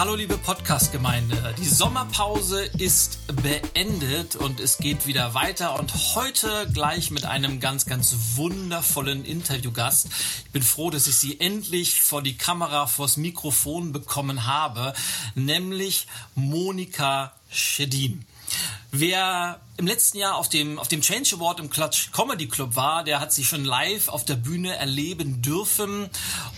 Hallo liebe Podcast-Gemeinde, die Sommerpause ist beendet und es geht wieder weiter und heute gleich mit einem ganz, ganz wundervollen Interviewgast. Ich bin froh, dass ich sie endlich vor die Kamera, vors Mikrofon bekommen habe, nämlich Monika Schedin. Wer im letzten Jahr auf dem, auf dem Change Award im Clutch Comedy Club war, der hat sich schon live auf der Bühne erleben dürfen.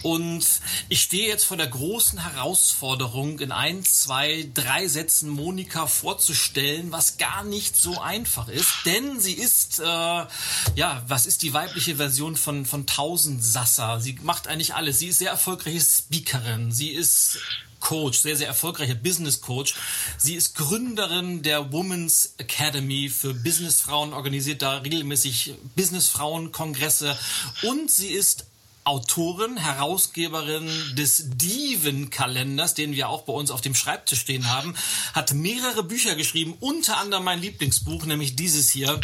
Und ich stehe jetzt vor der großen Herausforderung, in ein, zwei, drei Sätzen Monika vorzustellen, was gar nicht so einfach ist. Denn sie ist, äh, ja, was ist die weibliche Version von, von Tausend Sasser? Sie macht eigentlich alles. Sie ist sehr erfolgreiche Speakerin. Sie ist Coach, sehr, sehr erfolgreicher Business Coach. Sie ist Gründerin der Women's Academy für Businessfrauen, organisiert da regelmäßig Businessfrauenkongresse und sie ist Autorin, Herausgeberin des Diven-Kalenders, den wir auch bei uns auf dem Schreibtisch stehen haben, hat mehrere Bücher geschrieben, unter anderem mein Lieblingsbuch, nämlich dieses hier.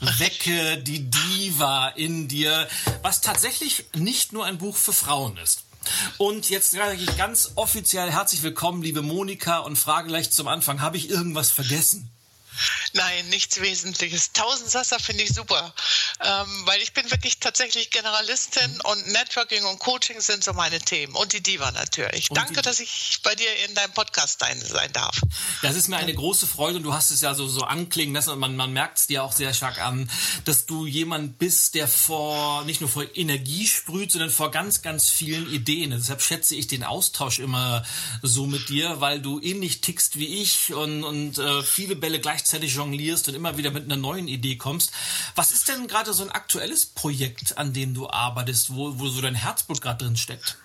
Wecke die Diva in dir, was tatsächlich nicht nur ein Buch für Frauen ist. Und jetzt sage ich ganz offiziell herzlich willkommen, liebe Monika, und frage gleich zum Anfang, habe ich irgendwas vergessen? Nein, nichts Wesentliches. Tausend Sasser finde ich super, ähm, weil ich bin wirklich tatsächlich Generalistin und Networking und Coaching sind so meine Themen und die Diva natürlich. Und Danke, dass ich bei dir in deinem Podcast sein darf. Das ist mir eine große Freude und du hast es ja so, so anklingen lassen und man, man merkt es dir auch sehr stark an, dass du jemand bist, der vor, nicht nur vor Energie sprüht, sondern vor ganz, ganz vielen Ideen. Deshalb schätze ich den Austausch immer so mit dir, weil du ähnlich tickst wie ich und, und äh, viele Bälle gleichzeitig gleichzeitig jonglierst und immer wieder mit einer neuen Idee kommst. Was ist denn gerade so ein aktuelles Projekt, an dem du arbeitest, wo, wo so dein Herzblut gerade drin steckt?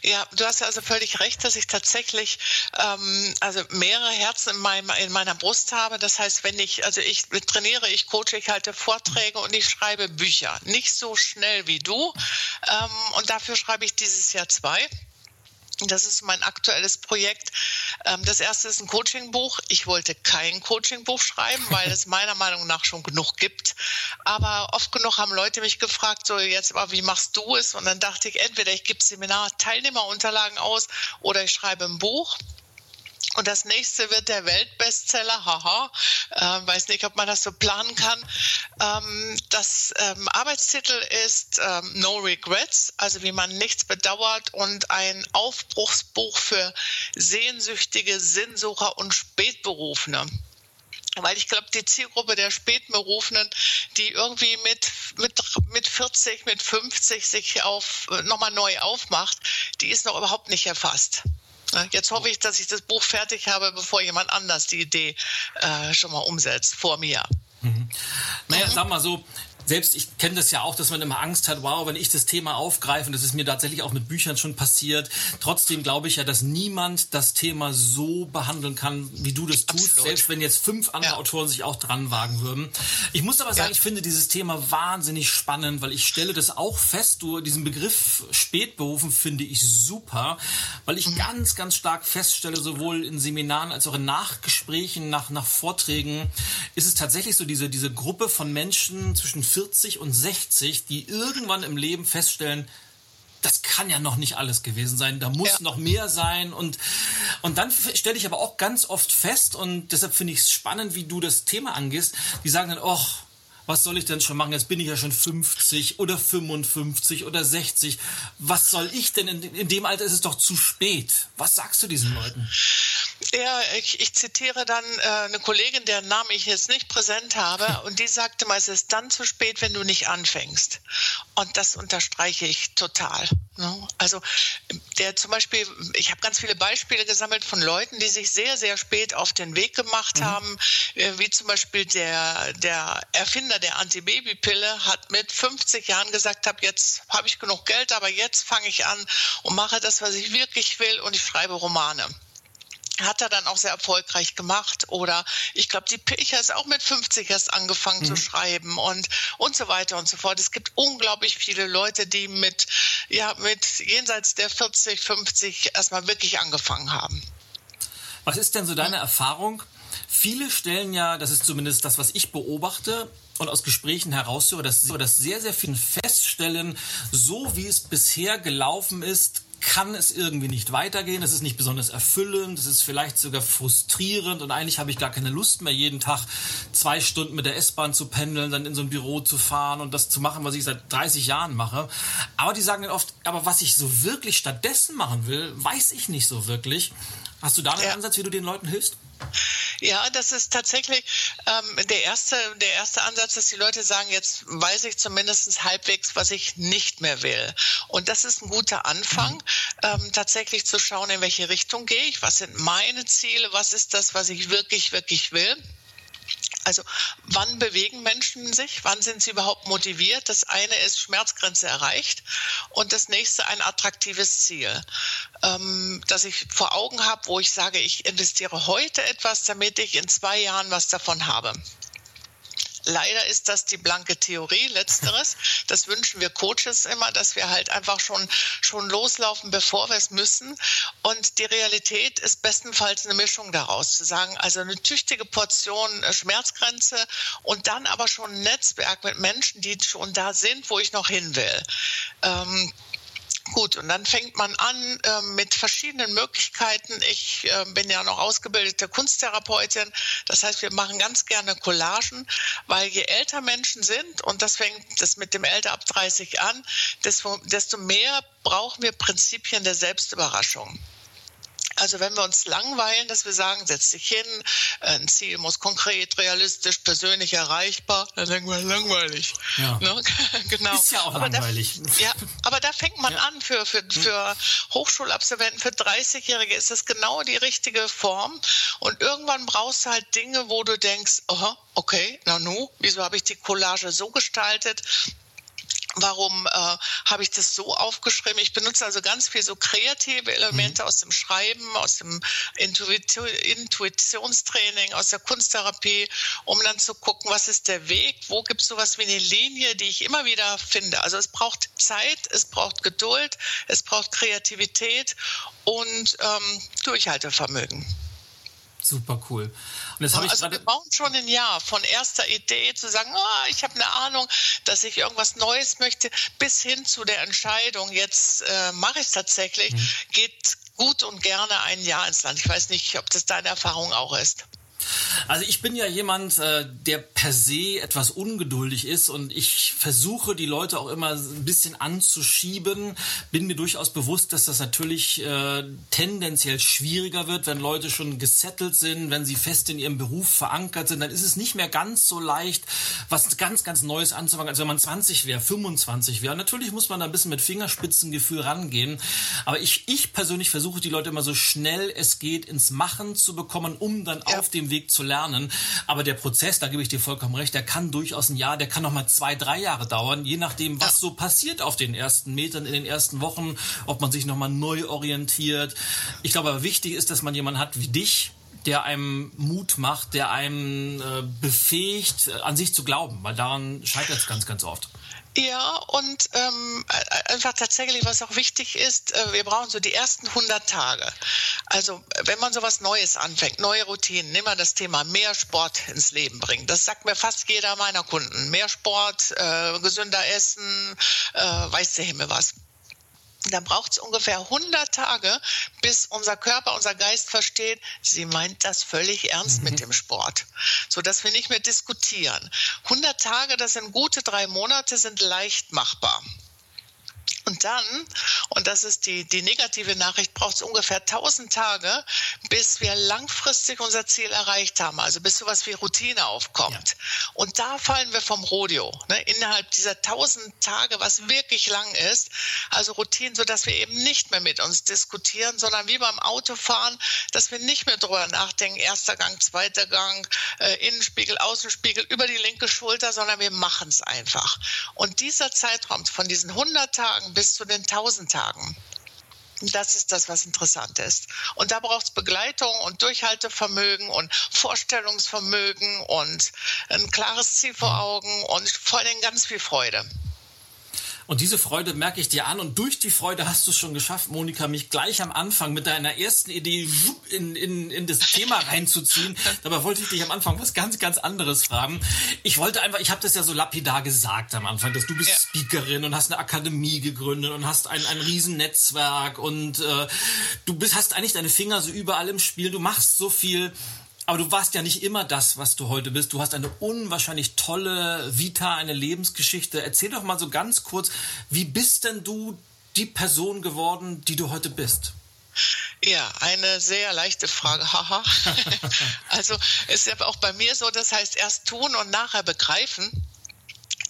Ja, du hast also völlig recht, dass ich tatsächlich ähm, also mehrere Herzen in, meinem, in meiner Brust habe. Das heißt, wenn ich, also ich trainiere, ich coache, ich halte Vorträge und ich schreibe Bücher. Nicht so schnell wie du. Ähm, und dafür schreibe ich dieses Jahr zwei. Das ist mein aktuelles Projekt. Ähm, das erste ist ein Coachingbuch. Ich wollte kein Coachingbuch schreiben, weil es meiner Meinung nach schon genug gibt. Aber oft genug haben Leute mich gefragt, so jetzt, aber wie machst du es? Und dann dachte ich, entweder ich gebe Seminar-Teilnehmerunterlagen aus oder ich schreibe ein Buch. Und das nächste wird der Weltbestseller, haha, äh, weiß nicht, ob man das so planen kann. Ähm, das ähm, Arbeitstitel ist ähm, No Regrets, also wie man nichts bedauert und ein Aufbruchsbuch für Sehnsüchtige, Sinnsucher und Spätberufene weil ich glaube, die Zielgruppe der Spätberufenen, die irgendwie mit, mit, mit 40, mit 50 sich auf, nochmal neu aufmacht, die ist noch überhaupt nicht erfasst. Jetzt hoffe ich, dass ich das Buch fertig habe, bevor jemand anders die Idee äh, schon mal umsetzt vor mir. Mhm. Naja, mhm. sag mal so, selbst ich kenne das ja auch, dass man immer Angst hat, wow, wenn ich das Thema aufgreife, und das ist mir tatsächlich auch mit Büchern schon passiert, trotzdem glaube ich ja, dass niemand das Thema so behandeln kann, wie du das tust, Absolut. selbst wenn jetzt fünf andere ja. Autoren sich auch dran wagen würden. Ich muss aber sagen, ja. ich finde dieses Thema wahnsinnig spannend, weil ich stelle das auch fest, du, diesen Begriff Spätberufen finde ich super, weil ich mhm. ganz, ganz stark feststelle, sowohl in Seminaren als auch in Nachgesprächen, nach, nach Vorträgen, ist es tatsächlich so diese, diese Gruppe von Menschen zwischen 40 und 60, die irgendwann im Leben feststellen, das kann ja noch nicht alles gewesen sein, da muss ja. noch mehr sein und und dann stelle ich aber auch ganz oft fest und deshalb finde ich es spannend, wie du das Thema angehst. Die sagen dann, oh, was soll ich denn schon machen? Jetzt bin ich ja schon 50 oder 55 oder 60. Was soll ich denn? In, in dem Alter ist es doch zu spät. Was sagst du diesen Leuten? Ja, ich, ich zitiere dann äh, eine Kollegin, deren Namen ich jetzt nicht präsent habe, und die sagte mal, es ist dann zu spät, wenn du nicht anfängst. Und das unterstreiche ich total. Ne? Also der zum Beispiel, ich habe ganz viele Beispiele gesammelt von Leuten, die sich sehr, sehr spät auf den Weg gemacht mhm. haben, äh, wie zum Beispiel der, der Erfinder der Antibabypille hat mit 50 Jahren gesagt, hab, jetzt habe ich genug Geld, aber jetzt fange ich an und mache das, was ich wirklich will und ich schreibe Romane. hat er dann auch sehr erfolgreich gemacht. Oder ich glaube, die Pilcher ist auch mit 50 erst angefangen mhm. zu schreiben und, und so weiter und so fort. Es gibt unglaublich viele Leute, die mit, ja, mit jenseits der 40, 50 erstmal wirklich angefangen haben. Was ist denn so deine Erfahrung? Viele stellen ja, das ist zumindest das, was ich beobachte, und aus Gesprächen heraushöre, dass, dass sehr, sehr viele feststellen, so wie es bisher gelaufen ist, kann es irgendwie nicht weitergehen. Es ist nicht besonders erfüllend. Es ist vielleicht sogar frustrierend und eigentlich habe ich gar keine Lust mehr, jeden Tag zwei Stunden mit der S-Bahn zu pendeln, dann in so ein Büro zu fahren und das zu machen, was ich seit 30 Jahren mache. Aber die sagen dann oft, aber was ich so wirklich stattdessen machen will, weiß ich nicht so wirklich. Hast du da einen ja. Ansatz, wie du den Leuten hilfst? Ja, das ist tatsächlich ähm, der, erste, der erste Ansatz, dass die Leute sagen, jetzt weiß ich zumindest halbwegs, was ich nicht mehr will. Und das ist ein guter Anfang, mhm. ähm, tatsächlich zu schauen, in welche Richtung gehe ich, was sind meine Ziele, was ist das, was ich wirklich, wirklich will. Also wann bewegen Menschen sich? Wann sind sie überhaupt motiviert? Das eine ist Schmerzgrenze erreicht und das nächste ein attraktives Ziel, ähm, das ich vor Augen habe, wo ich sage, ich investiere heute etwas, damit ich in zwei Jahren was davon habe. Leider ist das die blanke Theorie, letzteres. Das wünschen wir Coaches immer, dass wir halt einfach schon, schon loslaufen, bevor wir es müssen. Und die Realität ist bestenfalls eine Mischung daraus, zu sagen, also eine tüchtige Portion äh, Schmerzgrenze und dann aber schon ein Netzwerk mit Menschen, die schon da sind, wo ich noch hin will. Ähm, Gut, und dann fängt man an äh, mit verschiedenen Möglichkeiten. Ich äh, bin ja noch ausgebildete Kunsttherapeutin. Das heißt, wir machen ganz gerne Collagen, weil je älter Menschen sind, und das fängt das mit dem Älter ab 30 an, desto, desto mehr brauchen wir Prinzipien der Selbstüberraschung. Also wenn wir uns langweilen, dass wir sagen, setz dich hin, ein Ziel muss konkret, realistisch, persönlich erreichbar, dann denken wir langweilig. Ja. Ne? genau. Ist ja auch aber langweilig. Da, ja, aber da fängt man ja. an für, für, für Hochschulabsolventen, für 30-Jährige ist das genau die richtige Form. Und irgendwann brauchst du halt Dinge, wo du denkst, oh, okay, na nu, wieso habe ich die Collage so gestaltet, Warum äh, habe ich das so aufgeschrieben? Ich benutze also ganz viel so kreative Elemente mhm. aus dem Schreiben, aus dem Intuition, Intuitionstraining, aus der Kunsttherapie, um dann zu gucken, was ist der Weg, wo gibt es sowas wie eine Linie, die ich immer wieder finde. Also es braucht Zeit, es braucht Geduld, es braucht Kreativität und ähm, Durchhaltevermögen. Super cool. Und das habe ich also wir brauchen schon ein Jahr von erster Idee zu sagen, oh, ich habe eine Ahnung, dass ich irgendwas Neues möchte, bis hin zu der Entscheidung, jetzt äh, mache ich es tatsächlich, mhm. geht gut und gerne ein Jahr ins Land. Ich weiß nicht, ob das deine Erfahrung auch ist. Also ich bin ja jemand, äh, der per se etwas ungeduldig ist und ich versuche die Leute auch immer ein bisschen anzuschieben. Bin mir durchaus bewusst, dass das natürlich äh, tendenziell schwieriger wird, wenn Leute schon gesettelt sind, wenn sie fest in ihrem Beruf verankert sind. Dann ist es nicht mehr ganz so leicht, was ganz, ganz Neues anzufangen, als wenn man 20 wäre, 25 wäre. Natürlich muss man da ein bisschen mit Fingerspitzengefühl rangehen. Aber ich, ich persönlich versuche die Leute immer so schnell es geht ins Machen zu bekommen, um dann ja. auf dem Weg zu lernen. Aber der Prozess, da gebe ich dir vollkommen recht, der kann durchaus ein Jahr, der kann noch mal zwei, drei Jahre dauern, je nachdem, was so passiert auf den ersten Metern, in den ersten Wochen, ob man sich noch mal neu orientiert. Ich glaube, aber wichtig ist, dass man jemanden hat wie dich, der einem Mut macht, der einem äh, befähigt, an sich zu glauben, weil daran scheitert es ganz, ganz oft. Ja, und ähm, einfach tatsächlich, was auch wichtig ist, äh, wir brauchen so die ersten 100 Tage. Also wenn man sowas Neues anfängt, neue Routinen, nehmen wir das Thema mehr Sport ins Leben bringen. Das sagt mir fast jeder meiner Kunden. Mehr Sport, äh, gesünder essen, äh, weiß der Himmel was dann braucht es ungefähr 100 Tage, bis unser Körper, unser Geist versteht, sie meint das völlig ernst mhm. mit dem Sport, so dass wir nicht mehr diskutieren. 100 Tage, das sind gute drei Monate, sind leicht machbar. Und dann, und das ist die, die negative Nachricht, braucht es ungefähr 1000 Tage, bis wir langfristig unser Ziel erreicht haben, also bis sowas wie Routine aufkommt. Ja. Und da fallen wir vom Rodeo. Ne? Innerhalb dieser 1000 Tage, was wirklich lang ist, also Routine, sodass wir eben nicht mehr mit uns diskutieren, sondern wie beim Autofahren, dass wir nicht mehr drüber nachdenken, erster Gang, zweiter Gang, äh, Innenspiegel, Außenspiegel, über die linke Schulter, sondern wir machen es einfach. Und dieser Zeitraum von diesen 100 Tagen bis zu den 1000 Tagen. Das ist das, was interessant ist. Und da braucht es Begleitung und Durchhaltevermögen und Vorstellungsvermögen und ein klares Ziel vor Augen und vor allem ganz viel Freude. Und diese Freude merke ich dir an. Und durch die Freude hast du es schon geschafft, Monika, mich gleich am Anfang mit deiner ersten Idee in, in, in das Thema reinzuziehen. Dabei wollte ich dich am Anfang was ganz, ganz anderes fragen. Ich wollte einfach, ich habe das ja so lapidar gesagt am Anfang, dass du bist ja. Speakerin und hast eine Akademie gegründet und hast ein, ein Riesennetzwerk und äh, du bist, hast eigentlich deine Finger so überall im Spiel. Du machst so viel. Aber du warst ja nicht immer das, was du heute bist. Du hast eine unwahrscheinlich tolle Vita, eine Lebensgeschichte. Erzähl doch mal so ganz kurz, wie bist denn du die Person geworden, die du heute bist? Ja, eine sehr leichte Frage. Haha. also ist ja auch bei mir so, das heißt erst tun und nachher begreifen.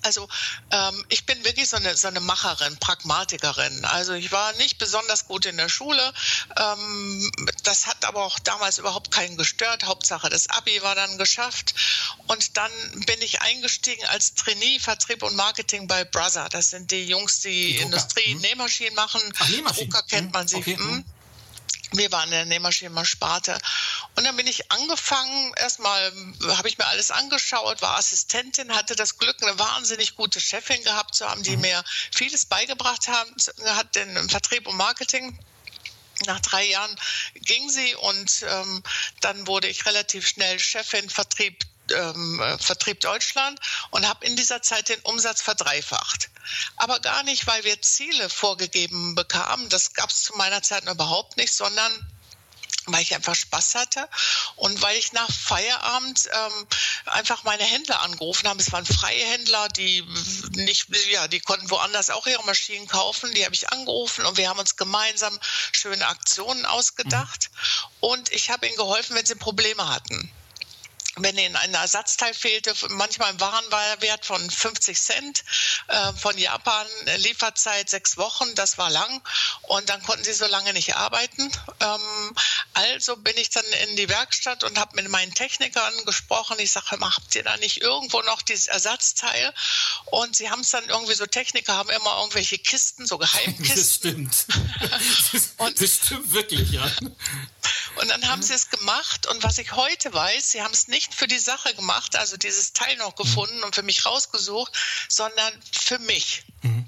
Also ähm, ich bin wirklich so eine, so eine Macherin, Pragmatikerin. Also ich war nicht besonders gut in der Schule. Ähm, das hat aber auch damals überhaupt keinen gestört. Hauptsache das Abi war dann geschafft. Und dann bin ich eingestiegen als Trainee Vertrieb und Marketing bei Brother. Das sind die Jungs, die, die Industrie hm. Nähmaschinen machen. Ach, Nähmaschinen. Drucker kennt hm. man sie. Okay. Hm. Wir waren in der Nähmaschinensparte. Und dann bin ich angefangen, erstmal habe ich mir alles angeschaut, war Assistentin, hatte das Glück, eine wahnsinnig gute Chefin gehabt zu haben, die mhm. mir vieles beigebracht haben, hat den Vertrieb und Marketing. Nach drei Jahren ging sie und ähm, dann wurde ich relativ schnell Chefin Vertrieb ähm, Vertrieb Deutschland und habe in dieser Zeit den Umsatz verdreifacht. Aber gar nicht, weil wir Ziele vorgegeben bekamen, das gab es zu meiner Zeit überhaupt nicht, sondern weil ich einfach Spaß hatte und weil ich nach Feierabend ähm, einfach meine Händler angerufen habe. Es waren freie Händler, die nicht, ja, die konnten woanders auch ihre Maschinen kaufen. Die habe ich angerufen und wir haben uns gemeinsam schöne Aktionen ausgedacht. Mhm. Und ich habe ihnen geholfen, wenn sie Probleme hatten wenn ihnen ein Ersatzteil fehlte, manchmal ein Warenwert von 50 Cent äh, von Japan, Lieferzeit sechs Wochen, das war lang und dann konnten sie so lange nicht arbeiten. Ähm, also bin ich dann in die Werkstatt und habe mit meinen Technikern gesprochen. Ich sage, habt ihr da nicht irgendwo noch dieses Ersatzteil? Und sie haben es dann irgendwie so, Techniker haben immer irgendwelche Kisten, so Geheimkisten. Das stimmt. und, das stimmt wirklich, ja. Und dann haben sie es gemacht und was ich heute weiß, sie haben es nicht nicht für die Sache gemacht, also dieses Teil noch gefunden und für mich rausgesucht, sondern für mich. Mhm.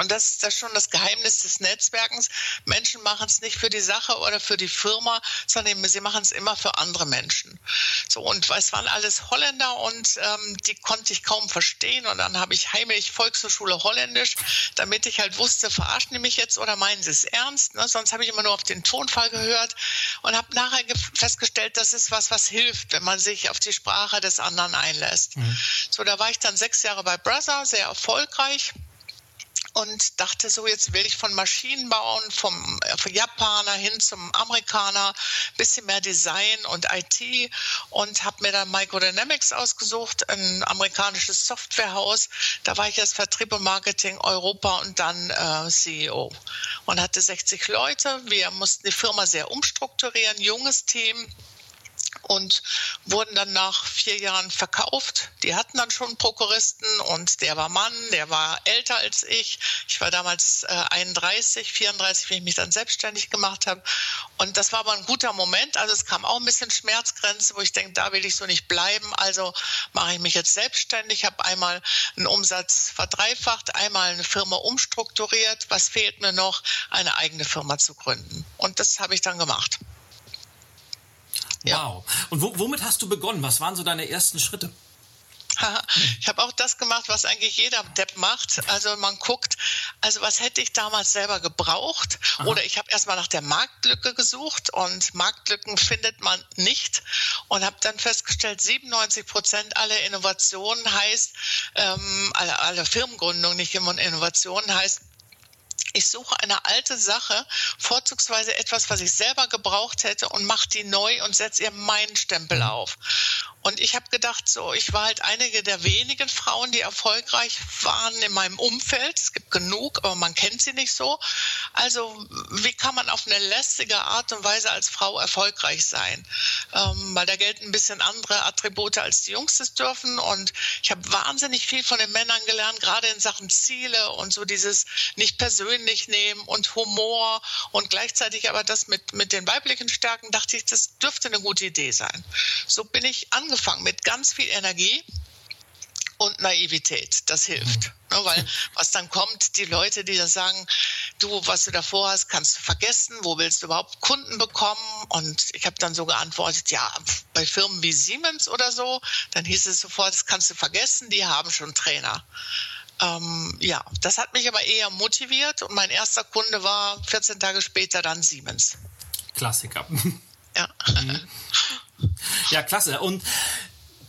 Und das ist das schon das Geheimnis des Netzwerkens. Menschen machen es nicht für die Sache oder für die Firma, sondern sie machen es immer für andere Menschen. So, und es waren alles Holländer und ähm, die konnte ich kaum verstehen. Und dann habe ich heimlich Volkshochschule Holländisch, damit ich halt wusste, verarschen die mich jetzt oder meinen sie es ernst? Ne? Sonst habe ich immer nur auf den Tonfall gehört und habe nachher festgestellt, das ist was, was hilft, wenn man sich auf die Sprache des anderen einlässt. Mhm. So, da war ich dann sechs Jahre bei Brother, sehr erfolgreich und dachte so, jetzt will ich von Maschinenbauen, vom, äh, vom Japaner hin zum Amerikaner, bisschen mehr Design und IT und habe mir dann Microdynamics ausgesucht, ein amerikanisches Softwarehaus. Da war ich als Vertrieb und Marketing Europa und dann äh, CEO und hatte 60 Leute. Wir mussten die Firma sehr umstrukturieren, junges Team und wurden dann nach vier Jahren verkauft. Die hatten dann schon Prokuristen und der war Mann, der war älter als ich. Ich war damals äh, 31, 34, wenn ich mich dann selbstständig gemacht habe. Und das war aber ein guter Moment. Also es kam auch ein bisschen Schmerzgrenze, wo ich denke, da will ich so nicht bleiben. Also mache ich mich jetzt selbstständig, habe einmal einen Umsatz verdreifacht, einmal eine Firma umstrukturiert. Was fehlt mir noch? Eine eigene Firma zu gründen. Und das habe ich dann gemacht. Ja. Wow. Und wo, womit hast du begonnen? Was waren so deine ersten Schritte? Ich habe auch das gemacht, was eigentlich jeder Depp macht. Also man guckt, also was hätte ich damals selber gebraucht? Aha. Oder ich habe erstmal nach der Marktlücke gesucht und Marktlücken findet man nicht und habe dann festgestellt, 97 Prozent aller Innovationen heißt, ähm, alle, alle Firmengründungen, nicht immer Innovationen heißt, ich suche eine alte Sache, vorzugsweise etwas, was ich selber gebraucht hätte und mache die neu und setze ihr meinen Stempel mhm. auf. Und ich habe gedacht, so, ich war halt einige der wenigen Frauen, die erfolgreich waren in meinem Umfeld. Es gibt genug, aber man kennt sie nicht so. Also wie kann man auf eine lästige Art und Weise als Frau erfolgreich sein? Ähm, weil da gelten ein bisschen andere Attribute, als die Jungs es dürfen. Und ich habe wahnsinnig viel von den Männern gelernt, gerade in Sachen Ziele und so dieses nicht persönlich nehmen und Humor und gleichzeitig aber das mit, mit den weiblichen Stärken, dachte ich, das dürfte eine gute Idee sein. So bin ich angefangen mit ganz viel Energie und Naivität. Das hilft. Ne, weil was dann kommt, die Leute, die dann sagen, du, was du davor hast, kannst du vergessen, wo willst du überhaupt Kunden bekommen? Und ich habe dann so geantwortet, ja, bei Firmen wie Siemens oder so, dann hieß es sofort, das kannst du vergessen, die haben schon Trainer. Ähm, ja, das hat mich aber eher motiviert und mein erster Kunde war 14 Tage später dann Siemens. Klassiker. Ja. Mhm. Ja, klasse. Und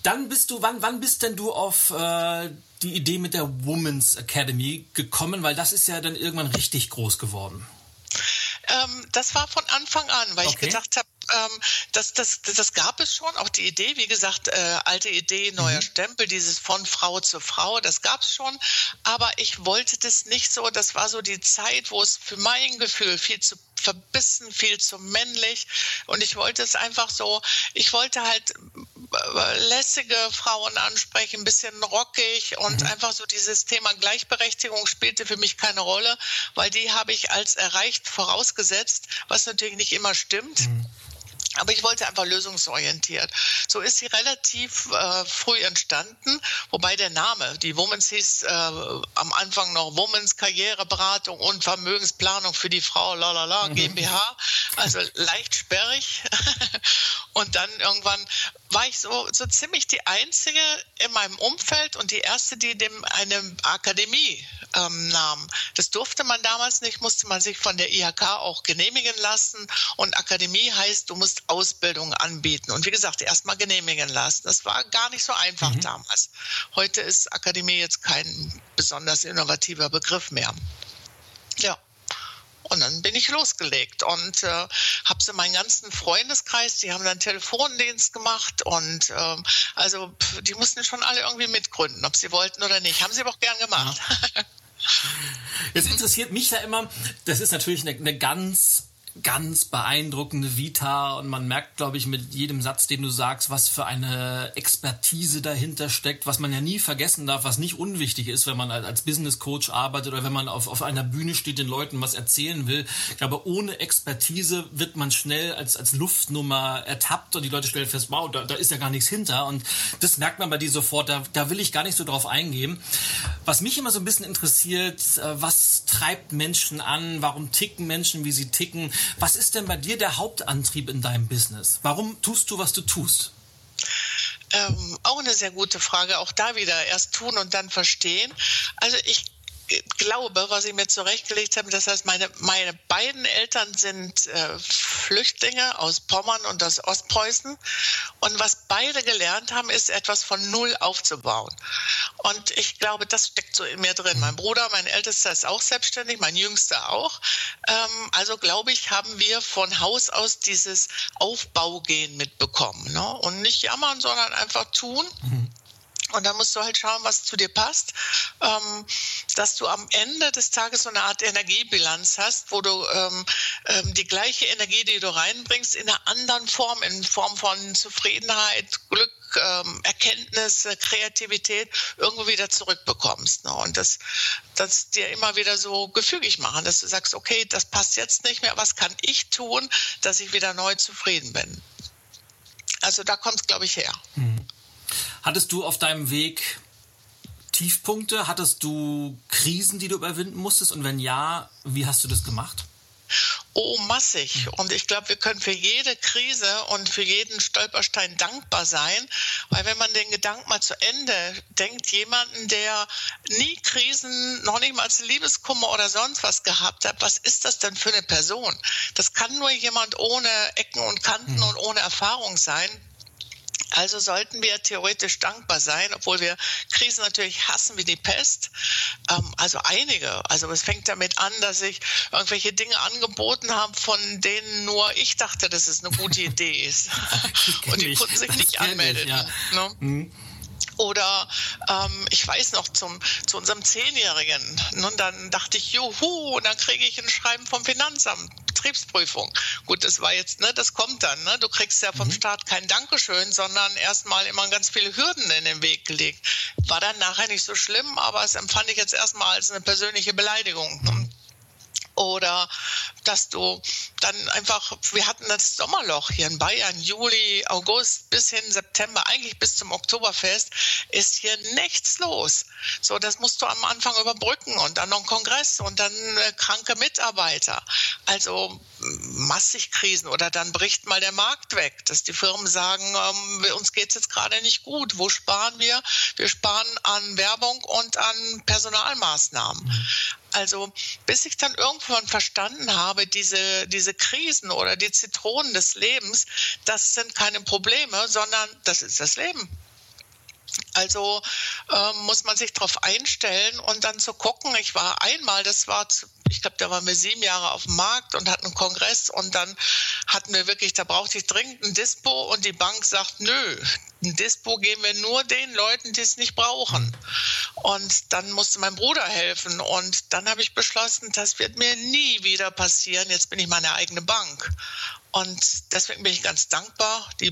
dann bist du, wann, wann bist denn du auf äh, die Idee mit der Women's Academy gekommen? Weil das ist ja dann irgendwann richtig groß geworden. Ähm, das war von Anfang an, weil okay. ich gedacht habe, ähm, das, das, das gab es schon, auch die Idee, wie gesagt, äh, alte Idee, neuer mhm. Stempel, dieses von Frau zu Frau, das gab es schon, aber ich wollte das nicht so, das war so die Zeit, wo es für mein Gefühl viel zu verbissen, viel zu männlich und ich wollte es einfach so, ich wollte halt äh, lässige Frauen ansprechen, ein bisschen rockig und mhm. einfach so dieses Thema Gleichberechtigung spielte für mich keine Rolle, weil die habe ich als erreicht vorausgesetzt, was natürlich nicht immer stimmt. Mhm. Aber ich wollte einfach lösungsorientiert. So ist sie relativ äh, früh entstanden, wobei der Name, die Womans hieß äh, am Anfang noch Womans Karriereberatung und Vermögensplanung für die Frau, lalala, mhm. GmbH, also leicht sperrig. und dann irgendwann war ich so, so ziemlich die Einzige in meinem Umfeld und die erste, die dem eine Akademie ähm, nahm. Das durfte man damals nicht, musste man sich von der IHK auch genehmigen lassen. Und Akademie heißt, du musst Ausbildung anbieten. Und wie gesagt, erstmal genehmigen lassen. Das war gar nicht so einfach mhm. damals. Heute ist Akademie jetzt kein besonders innovativer Begriff mehr. Ja. Und dann bin ich losgelegt und äh, habe so meinen ganzen Freundeskreis, die haben dann Telefondienst gemacht und äh, also die mussten schon alle irgendwie mitgründen, ob sie wollten oder nicht. Haben sie aber auch gern gemacht. Ja. Jetzt interessiert mich da immer, das ist natürlich eine, eine ganz ganz beeindruckende Vita und man merkt, glaube ich, mit jedem Satz, den du sagst, was für eine Expertise dahinter steckt, was man ja nie vergessen darf, was nicht unwichtig ist, wenn man als Business Coach arbeitet oder wenn man auf, auf einer Bühne steht, den Leuten was erzählen will. Ich glaube, ohne Expertise wird man schnell als, als Luftnummer ertappt und die Leute stellen fest, wow, da, da ist ja gar nichts hinter und das merkt man bei dir sofort, da, da will ich gar nicht so drauf eingehen. Was mich immer so ein bisschen interessiert, äh, was treibt Menschen an, warum ticken Menschen, wie sie ticken, was ist denn bei dir der Hauptantrieb in deinem Business? Warum tust du, was du tust? Ähm, auch eine sehr gute Frage. Auch da wieder erst tun und dann verstehen. Also ich glaube, was ich mir zurechtgelegt habe, das heißt, meine, meine beiden Eltern sind äh, Flüchtlinge aus Pommern und aus Ostpreußen. Und was beide gelernt haben, ist etwas von Null aufzubauen. Und ich glaube, das steckt so in mir drin. Mein Bruder, mein Ältester ist auch selbstständig, mein Jüngster auch. Ähm, also glaube ich, haben wir von Haus aus dieses Aufbaugehen mitbekommen. Ne? Und nicht jammern, sondern einfach tun. Mhm. Und dann musst du halt schauen, was zu dir passt, ähm, dass du am Ende des Tages so eine Art Energiebilanz hast, wo du ähm, ähm, die gleiche Energie, die du reinbringst, in einer anderen Form, in Form von Zufriedenheit, Glück, ähm, Erkenntnis, Kreativität irgendwo wieder zurückbekommst. Ne? Und das, das dir immer wieder so gefügig machen, dass du sagst, okay, das passt jetzt nicht mehr, was kann ich tun, dass ich wieder neu zufrieden bin? Also da kommt es, glaube ich, her. Mhm. Hattest du auf deinem Weg Tiefpunkte? Hattest du Krisen, die du überwinden musstest? Und wenn ja, wie hast du das gemacht? Oh, massig. Und ich glaube, wir können für jede Krise und für jeden Stolperstein dankbar sein, weil wenn man den Gedanken mal zu Ende denkt, jemanden, der nie Krisen, noch nicht mal Liebeskummer oder sonst was gehabt hat, was ist das denn für eine Person? Das kann nur jemand ohne Ecken und Kanten mhm. und ohne Erfahrung sein. Also sollten wir theoretisch dankbar sein, obwohl wir Krisen natürlich hassen wie die Pest. Ähm, also einige. Also es fängt damit an, dass ich irgendwelche Dinge angeboten habe, von denen nur ich dachte, dass es eine gute Idee ist. Und die konnten sich nicht anmelden. Ja. Ne? Mhm. Oder ähm, ich weiß noch zum, zu unserem Zehnjährigen. Nun, dann dachte ich, juhu, und dann kriege ich ein Schreiben vom Finanzamt, Betriebsprüfung. Gut, das war jetzt, ne, das kommt dann. Ne? Du kriegst ja vom mhm. Staat kein Dankeschön, sondern erstmal immer ganz viele Hürden in den Weg gelegt. War dann nachher nicht so schlimm, aber es empfand ich jetzt erstmal als eine persönliche Beleidigung. Mhm oder dass du dann einfach, wir hatten das Sommerloch hier in Bayern, Juli, August bis hin September, eigentlich bis zum Oktoberfest, ist hier nichts los. So, das musst du am Anfang überbrücken und dann noch ein Kongress und dann äh, kranke Mitarbeiter. Also massig Krisen oder dann bricht mal der Markt weg, dass die Firmen sagen, ähm, uns geht's jetzt gerade nicht gut. Wo sparen wir? Wir sparen an Werbung und an Personalmaßnahmen. Mhm. Also bis ich dann irgendwann verstanden habe, diese, diese Krisen oder die Zitronen des Lebens, das sind keine Probleme, sondern das ist das Leben. Also äh, muss man sich darauf einstellen und dann zu gucken. Ich war einmal, das war, ich glaube, da waren wir sieben Jahre auf dem Markt und hatten einen Kongress und dann hatten wir wirklich, da brauchte ich dringend ein Dispo und die Bank sagt, nö, ein Dispo geben wir nur den Leuten, die es nicht brauchen. Und dann musste mein Bruder helfen und dann habe ich beschlossen, das wird mir nie wieder passieren. Jetzt bin ich meine eigene Bank. Und deswegen bin ich ganz dankbar. Die,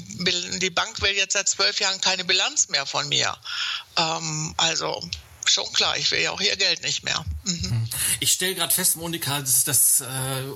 die Bank will jetzt seit zwölf Jahren keine Bilanz mehr von mir. Ähm, also schon klar, ich will ja auch ihr Geld nicht mehr. Mhm. Ich stelle gerade fest, Monika, dass, dass äh,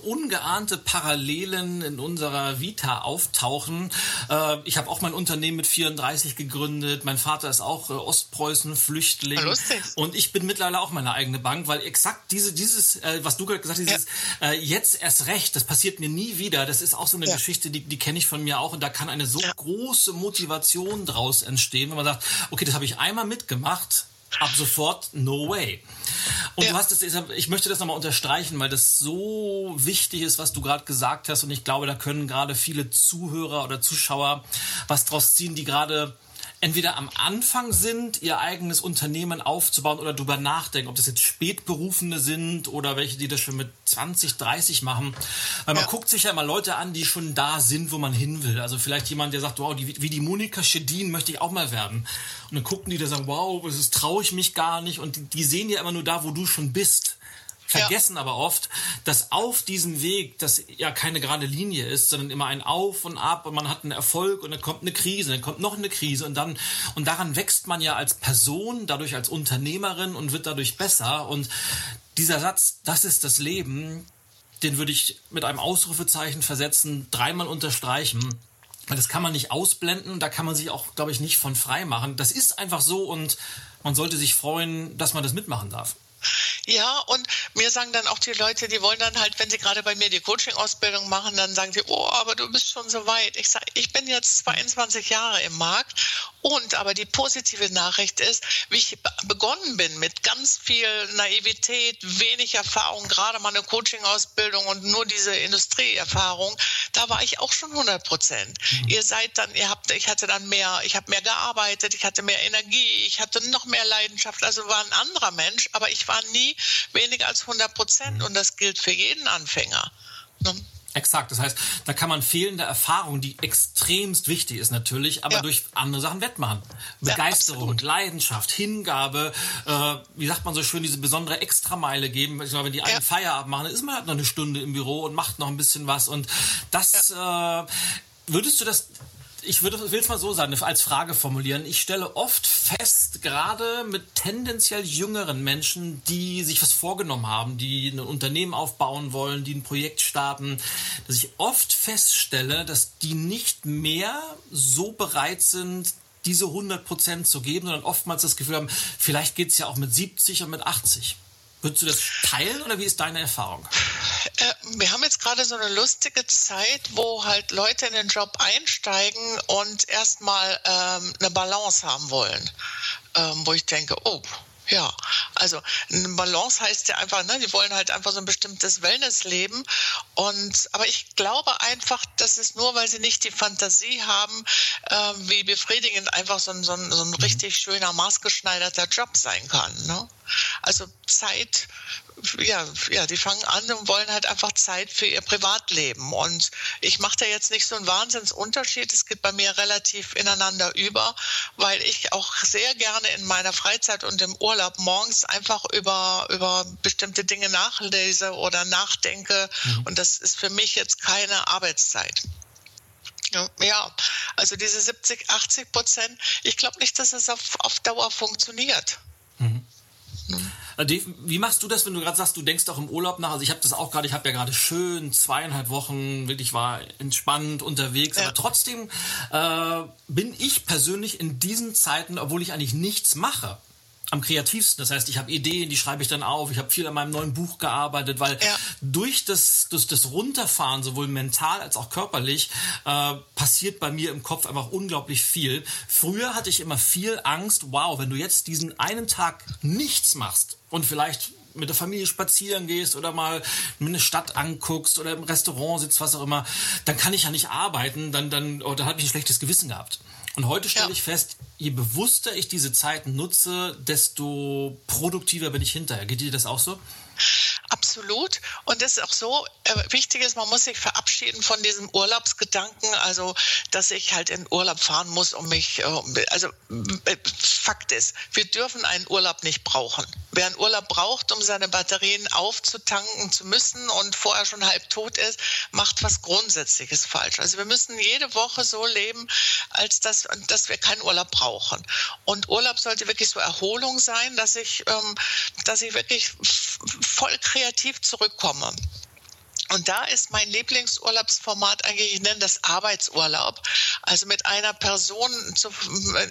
ungeahnte Parallelen in unserer Vita auftauchen. Äh, ich habe auch mein Unternehmen mit 34 gegründet. Mein Vater ist auch äh, Ostpreußen-Flüchtling. Lustig. Und ich bin mittlerweile auch meine eigene Bank, weil exakt diese, dieses, äh, was du gerade gesagt hast, dieses ja. äh, jetzt erst recht, das passiert mir nie wieder. Das ist auch so eine ja. Geschichte, die, die kenne ich von mir auch. Und da kann eine so ja. große Motivation draus entstehen, wenn man sagt, okay, das habe ich einmal mitgemacht ab sofort no way. Und ja. du hast es, ich möchte das nochmal unterstreichen, weil das so wichtig ist, was du gerade gesagt hast. Und ich glaube, da können gerade viele Zuhörer oder Zuschauer was draus ziehen, die gerade entweder am Anfang sind, ihr eigenes Unternehmen aufzubauen oder darüber nachdenken, ob das jetzt Spätberufene sind oder welche, die das schon mit 20, 30 machen. Weil man ja. guckt sich ja immer Leute an, die schon da sind, wo man hin will. Also vielleicht jemand, der sagt, wow, die, wie die Monika Schedin möchte ich auch mal werden. Und dann gucken die, der sagen, wow, das traue ich mich gar nicht. Und die, die sehen ja immer nur da, wo du schon bist vergessen ja. aber oft, dass auf diesem Weg das ja keine gerade Linie ist, sondern immer ein Auf und Ab und man hat einen Erfolg und dann kommt eine Krise, dann kommt noch eine Krise und dann und daran wächst man ja als Person, dadurch als Unternehmerin und wird dadurch besser und dieser Satz, das ist das Leben, den würde ich mit einem Ausrufezeichen versetzen, dreimal unterstreichen. Das kann man nicht ausblenden, da kann man sich auch, glaube ich, nicht von frei machen. Das ist einfach so und man sollte sich freuen, dass man das mitmachen darf. Ja, und mir sagen dann auch die Leute, die wollen dann halt, wenn sie gerade bei mir die Coaching-Ausbildung machen, dann sagen sie, oh, aber du bist schon so weit. Ich sage, ich bin jetzt 22 Jahre im Markt und aber die positive Nachricht ist, wie ich begonnen bin mit ganz viel Naivität, wenig Erfahrung, gerade mal eine Coaching-Ausbildung und nur diese Industrieerfahrung, da war ich auch schon 100 Prozent. Mhm. Ihr seid dann, ihr habt, ich hatte dann mehr, ich habe mehr gearbeitet, ich hatte mehr Energie, ich hatte noch mehr Leidenschaft, also war ein anderer Mensch, aber ich war nie weniger als 100 Prozent und das gilt für jeden Anfänger. Ne? Exakt, das heißt, da kann man fehlende Erfahrung, die extremst wichtig ist natürlich, aber ja. durch andere Sachen wettmachen. Begeisterung, ja, Leidenschaft, Hingabe, äh, wie sagt man so schön, diese besondere Extrameile geben. Ich glaube, wenn die einen ja. Feierabend machen, dann ist man halt noch eine Stunde im Büro und macht noch ein bisschen was. Und das äh, würdest du das ich würde will es mal so sagen, als Frage formulieren. Ich stelle oft fest, gerade mit tendenziell jüngeren Menschen, die sich was vorgenommen haben, die ein Unternehmen aufbauen wollen, die ein Projekt starten, dass ich oft feststelle, dass die nicht mehr so bereit sind, diese 100 Prozent zu geben, sondern oftmals das Gefühl haben, vielleicht geht es ja auch mit 70 und mit 80. Würdest du das teilen oder wie ist deine Erfahrung? Äh, wir haben jetzt gerade so eine lustige Zeit, wo halt Leute in den Job einsteigen und erstmal ähm, eine Balance haben wollen. Ähm, wo ich denke, oh, ja, also eine Balance heißt ja einfach, ne, die wollen halt einfach so ein bestimmtes Wellnessleben. Und aber ich glaube einfach, dass es nur, weil sie nicht die Fantasie haben, äh, wie befriedigend einfach so ein, so ein, so ein mhm. richtig schöner, maßgeschneiderter Job sein kann. Ne? also Zeit, ja, ja, die fangen an und wollen halt einfach Zeit für ihr Privatleben. Und ich mache da jetzt nicht so einen Wahnsinnsunterschied. Es geht bei mir relativ ineinander über, weil ich auch sehr gerne in meiner Freizeit und im Urlaub morgens einfach über, über bestimmte Dinge nachlese oder nachdenke. Mhm. Und das ist für mich jetzt keine Arbeitszeit. Ja, also diese 70, 80 Prozent, ich glaube nicht, dass es auf, auf Dauer funktioniert. Dave, wie machst du das, wenn du gerade sagst, du denkst auch im Urlaub nach? Also ich habe das auch gerade, ich habe ja gerade schön zweieinhalb Wochen, wirklich war entspannt unterwegs, ja. aber trotzdem äh, bin ich persönlich in diesen Zeiten, obwohl ich eigentlich nichts mache, am kreativsten. Das heißt, ich habe Ideen, die schreibe ich dann auf. Ich habe viel an meinem neuen Buch gearbeitet, weil ja. durch, das, durch das Runterfahren, sowohl mental als auch körperlich, äh, passiert bei mir im Kopf einfach unglaublich viel. Früher hatte ich immer viel Angst, wow, wenn du jetzt diesen einen Tag nichts machst und vielleicht mit der Familie spazieren gehst oder mal eine Stadt anguckst oder im Restaurant sitzt, was auch immer, dann kann ich ja nicht arbeiten, dann, dann, oder oh, habe ich ein schlechtes Gewissen gehabt. Und heute stelle ja. ich fest, je bewusster ich diese Zeiten nutze, desto produktiver bin ich hinterher. Geht dir das auch so? Absolut. Und das ist auch so, äh, wichtig ist, man muss sich verabschieden von diesem Urlaubsgedanken, also dass ich halt in Urlaub fahren muss, um mich, äh, also äh, Fakt ist, wir dürfen einen Urlaub nicht brauchen. Wer einen Urlaub braucht, um seine Batterien aufzutanken zu müssen und vorher schon halb tot ist, macht was Grundsätzliches falsch. Also wir müssen jede Woche so leben, als dass, dass wir keinen Urlaub brauchen. Und Urlaub sollte wirklich so Erholung sein, dass ich, ähm, dass ich wirklich voll kreativ zurückkomme. Und da ist mein Lieblingsurlaubsformat eigentlich, ich nenne das Arbeitsurlaub. Also mit einer Person zu,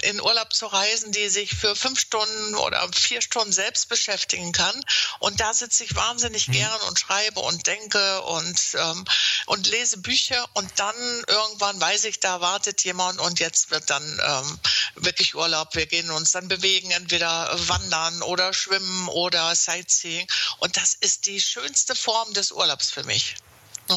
in Urlaub zu reisen, die sich für fünf Stunden oder vier Stunden selbst beschäftigen kann. Und da sitze ich wahnsinnig mhm. gern und schreibe und denke und, ähm, und lese Bücher. Und dann irgendwann weiß ich, da wartet jemand und jetzt wird dann ähm, wirklich Urlaub. Wir gehen uns dann bewegen, entweder wandern oder schwimmen oder Sightseeing. Und das ist die schönste Form des Urlaubs für mich.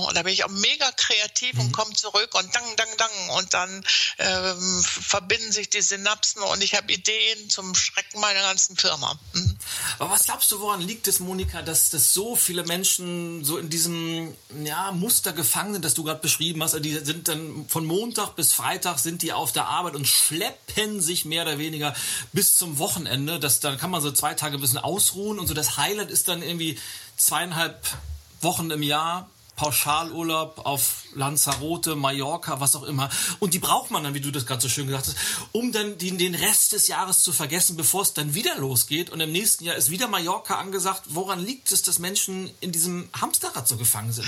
Und da bin ich auch mega kreativ mhm. und komme zurück und dang, dang, dang. Und dann ähm, verbinden sich die Synapsen und ich habe Ideen zum Schrecken meiner ganzen Firma. Mhm. Aber was glaubst du, woran liegt es, Monika, dass, dass so viele Menschen so in diesem ja, Muster gefangen sind, das du gerade beschrieben hast? Also die sind dann von Montag bis Freitag sind die auf der Arbeit und schleppen sich mehr oder weniger bis zum Wochenende. Das, dann kann man so zwei Tage ein bisschen ausruhen und so das Highlight ist dann irgendwie zweieinhalb Wochen im Jahr Pauschalurlaub auf Lanzarote, Mallorca, was auch immer. Und die braucht man dann, wie du das gerade so schön gesagt hast, um dann den, den Rest des Jahres zu vergessen, bevor es dann wieder losgeht. Und im nächsten Jahr ist wieder Mallorca angesagt. Woran liegt es, dass Menschen in diesem Hamsterrad so gefangen sind?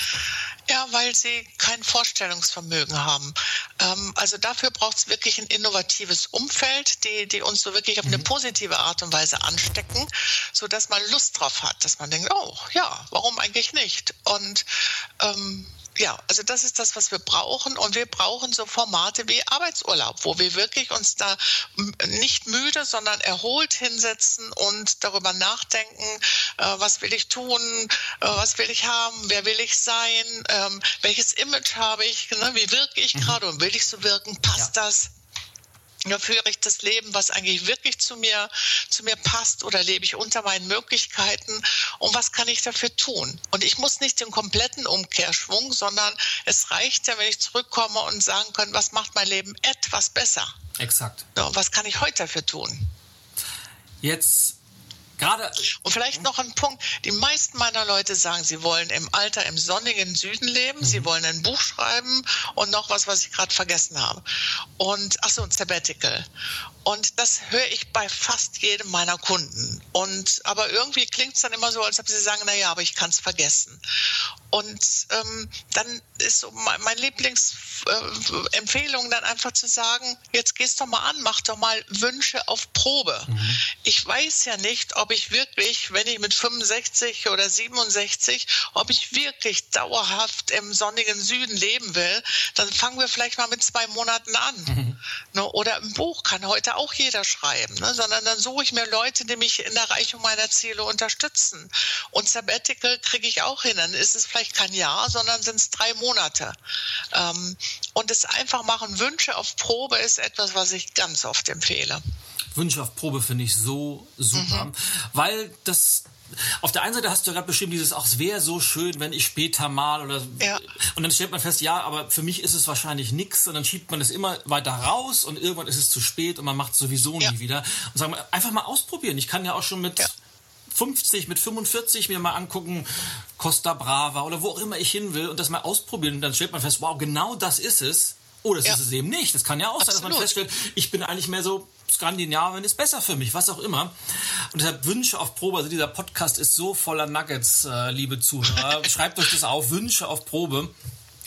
Ja, weil sie kein Vorstellungsvermögen haben. Ähm, also dafür braucht es wirklich ein innovatives Umfeld, die, die uns so wirklich auf eine mhm. positive Art und Weise anstecken, sodass man Lust drauf hat, dass man denkt, oh ja, warum eigentlich nicht? Und ähm, ja, also das ist das, was wir brauchen. Und wir brauchen so Formate wie Arbeitsurlaub, wo wir wirklich uns da nicht müde, sondern erholt hinsetzen und darüber nachdenken, äh, was will ich tun, äh, was will ich haben, wer will ich sein, ähm, welches Image habe ich, ne, wie wirke ich mhm. gerade und will ich so wirken, passt ja. das? Ja, führe ich das Leben, was eigentlich wirklich zu mir, zu mir passt oder lebe ich unter meinen Möglichkeiten und was kann ich dafür tun? Und ich muss nicht den kompletten Umkehrschwung, sondern es reicht ja, wenn ich zurückkomme und sagen kann, was macht mein Leben etwas besser? Exakt. Ja, was kann ich heute dafür tun? Jetzt Gerade und vielleicht noch ein Punkt. Die meisten meiner Leute sagen, sie wollen im Alter im sonnigen Süden leben, mhm. sie wollen ein Buch schreiben und noch was, was ich gerade vergessen habe. Und ach so, ein Sabbatical. Und das höre ich bei fast jedem meiner Kunden. Und aber irgendwie klingt es dann immer so, als ob sie sagen, na ja, aber ich kann es vergessen. Und ähm, dann ist so mein Lieblingsempfehlung äh, dann einfach zu sagen, jetzt gehst doch mal an, mach doch mal Wünsche auf Probe. Mhm. Ich weiß ja nicht, ob ich wirklich, wenn ich mit 65 oder 67, ob ich wirklich dauerhaft im sonnigen Süden leben will, dann fangen wir vielleicht mal mit zwei Monaten an. Mhm. Ne, oder im Buch kann heute auch jeder schreiben, ne? sondern dann suche ich mir Leute, die mich in der Erreichung meiner Ziele unterstützen. Und Sabbatical kriege ich auch hin. Dann ist es vielleicht kein Jahr, sondern sind es drei Monate. Ähm, und es einfach machen, Wünsche auf Probe ist etwas, was ich ganz oft empfehle. Wünsche auf Probe finde ich so super, mhm. weil das auf der einen Seite hast du ja gerade beschrieben, dieses, ach, es wäre so schön, wenn ich später mal oder ja. und dann stellt man fest, ja, aber für mich ist es wahrscheinlich nichts und dann schiebt man es immer weiter raus und irgendwann ist es zu spät und man macht es sowieso ja. nie wieder. Und sagen wir, einfach mal ausprobieren. Ich kann ja auch schon mit ja. 50, mit 45 mir mal angucken, Costa Brava oder wo auch immer ich hin will und das mal ausprobieren und dann stellt man fest, wow, genau das ist es. Oh, das ist es eben nicht. Das kann ja auch Absolut. sein, dass man feststellt, ich bin eigentlich mehr so Skandinavien ist besser für mich, was auch immer. Und deshalb Wünsche auf Probe. Also dieser Podcast ist so voller Nuggets, äh, liebe Zuhörer. Schreibt euch das auf, Wünsche auf Probe.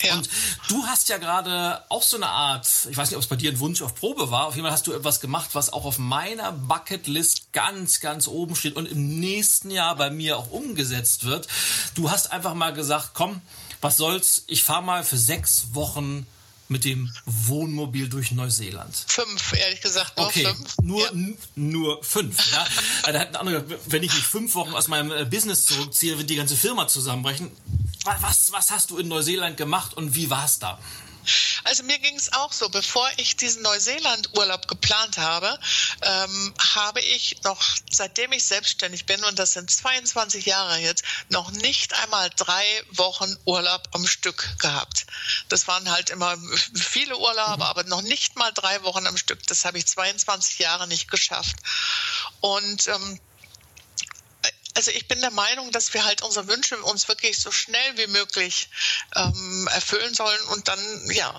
Ja. Und du hast ja gerade auch so eine Art, ich weiß nicht, ob es bei dir ein Wunsch auf Probe war, auf jeden Fall hast du etwas gemacht, was auch auf meiner Bucketlist ganz, ganz oben steht und im nächsten Jahr bei mir auch umgesetzt wird. Du hast einfach mal gesagt, komm, was soll's, ich fahre mal für sechs Wochen mit dem Wohnmobil durch Neuseeland? Fünf, ehrlich gesagt, nur okay, fünf. Nur, ja. nur fünf. Ja? Also, da hätten andere, wenn ich mich fünf Wochen aus meinem äh, Business zurückziehe, wird die ganze Firma zusammenbrechen. Was, was hast du in Neuseeland gemacht und wie war es da? Also mir ging es auch so, bevor ich diesen Neuseeland-Urlaub geplant habe, ähm, habe ich noch, seitdem ich selbstständig bin, und das sind 22 Jahre jetzt, noch nicht einmal drei Wochen Urlaub am Stück gehabt. Das waren halt immer viele Urlaube, mhm. aber noch nicht mal drei Wochen am Stück. Das habe ich 22 Jahre nicht geschafft. Und ähm, also ich bin der Meinung, dass wir halt unsere Wünsche uns wirklich so schnell wie möglich ähm, erfüllen sollen. Und dann, ja,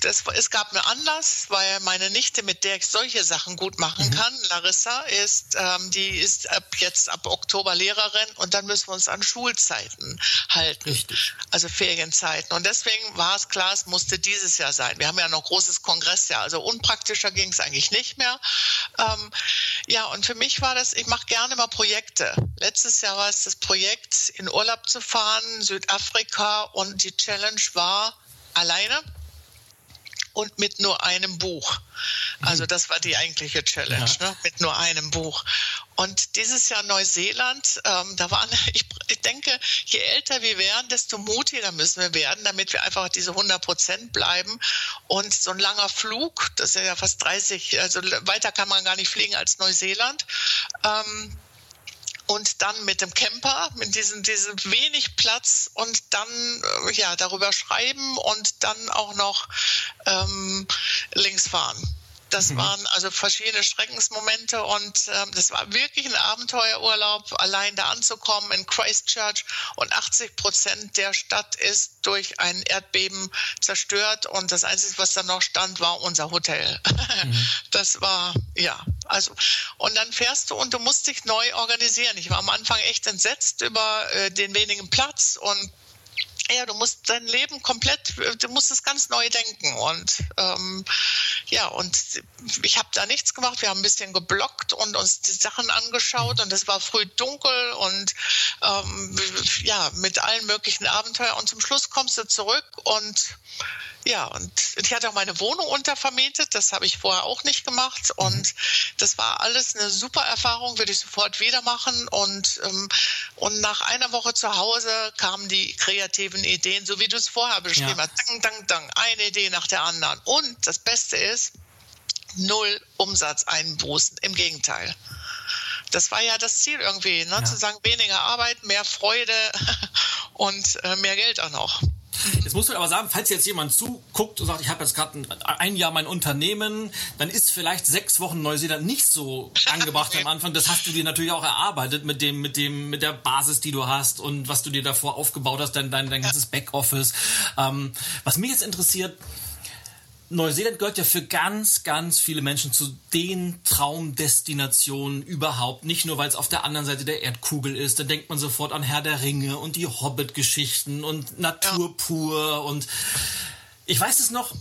das, es gab einen Anlass, weil meine Nichte, mit der ich solche Sachen gut machen mhm. kann, Larissa, ist, ähm, die ist ab jetzt ab Oktober Lehrerin und dann müssen wir uns an Schulzeiten halten. Richtig. Also Ferienzeiten. Und deswegen war es klar, es musste dieses Jahr sein. Wir haben ja noch großes Kongressjahr, also unpraktischer ging es eigentlich nicht mehr. Ähm, ja, und für mich war das, ich mache gerne mal Projekte. Letztes Jahr war es das Projekt, in Urlaub zu fahren, Südafrika und die Challenge war alleine und mit nur einem Buch. Also das war die eigentliche Challenge, ja. ne? mit nur einem Buch. Und dieses Jahr Neuseeland, ähm, da waren, ich, ich denke, je älter wir werden, desto mutiger müssen wir werden, damit wir einfach diese 100 Prozent bleiben. Und so ein langer Flug, das ist ja fast 30, also weiter kann man gar nicht fliegen als Neuseeland. Ähm, und dann mit dem Camper, mit diesem, diesem wenig Platz und dann äh, ja darüber schreiben und dann auch noch ähm, links fahren. Das mhm. waren also verschiedene Schreckensmomente und ähm, das war wirklich ein Abenteuerurlaub, allein da anzukommen in Christchurch und 80 Prozent der Stadt ist durch ein Erdbeben zerstört und das Einzige, was da noch stand, war unser Hotel. Mhm. Das war, ja, also und dann fährst du und du musst dich neu organisieren. Ich war am Anfang echt entsetzt über äh, den wenigen Platz und ja, du musst dein Leben komplett, du musst es ganz neu denken. Und ähm, ja, und ich habe da nichts gemacht. Wir haben ein bisschen geblockt und uns die Sachen angeschaut und es war früh dunkel und ähm, ja, mit allen möglichen Abenteuern. Und zum Schluss kommst du zurück und ja, und ich hatte auch meine Wohnung untervermietet, das habe ich vorher auch nicht gemacht. Und mhm. das war alles eine super Erfahrung, würde ich sofort wieder machen. Und, ähm, und nach einer Woche zu Hause kamen die kreativen Ideen, so wie du es vorher beschrieben ja. hast. Dang, dang, dang, eine Idee nach der anderen. Und das Beste ist, null Umsatzeinbußen. Im Gegenteil. Das war ja das Ziel irgendwie, ne? Ja. zu sagen, weniger Arbeit, mehr Freude und äh, mehr Geld auch noch. Jetzt muss man aber sagen, falls jetzt jemand zuguckt und sagt, ich habe jetzt gerade ein, ein, Jahr mein Unternehmen, dann ist vielleicht sechs Wochen Neuseeland nicht so angebracht am Anfang. Das hast du dir natürlich auch erarbeitet mit dem, mit dem, mit der Basis, die du hast und was du dir davor aufgebaut hast, dein, dein, dein ganzes Backoffice. Ähm, was mich jetzt interessiert, Neuseeland gehört ja für ganz, ganz viele Menschen zu den Traumdestinationen überhaupt. Nicht nur, weil es auf der anderen Seite der Erdkugel ist. Da denkt man sofort an Herr der Ringe und die Hobbit-Geschichten und Natur pur. Und ich weiß es noch,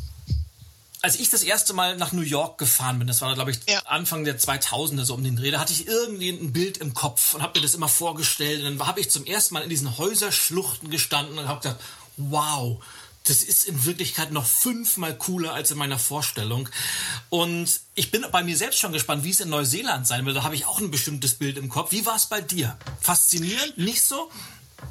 als ich das erste Mal nach New York gefahren bin, das war, glaube ich, ja. Anfang der 2000er so um den Dreh, da hatte ich irgendwie ein Bild im Kopf und habe mir das immer vorgestellt. Und dann habe ich zum ersten Mal in diesen Häuserschluchten gestanden und habe gedacht, wow, das ist in Wirklichkeit noch fünfmal cooler als in meiner Vorstellung. Und ich bin bei mir selbst schon gespannt, wie es in Neuseeland sein wird. Da habe ich auch ein bestimmtes Bild im Kopf. Wie war es bei dir? Faszinierend? Nicht so?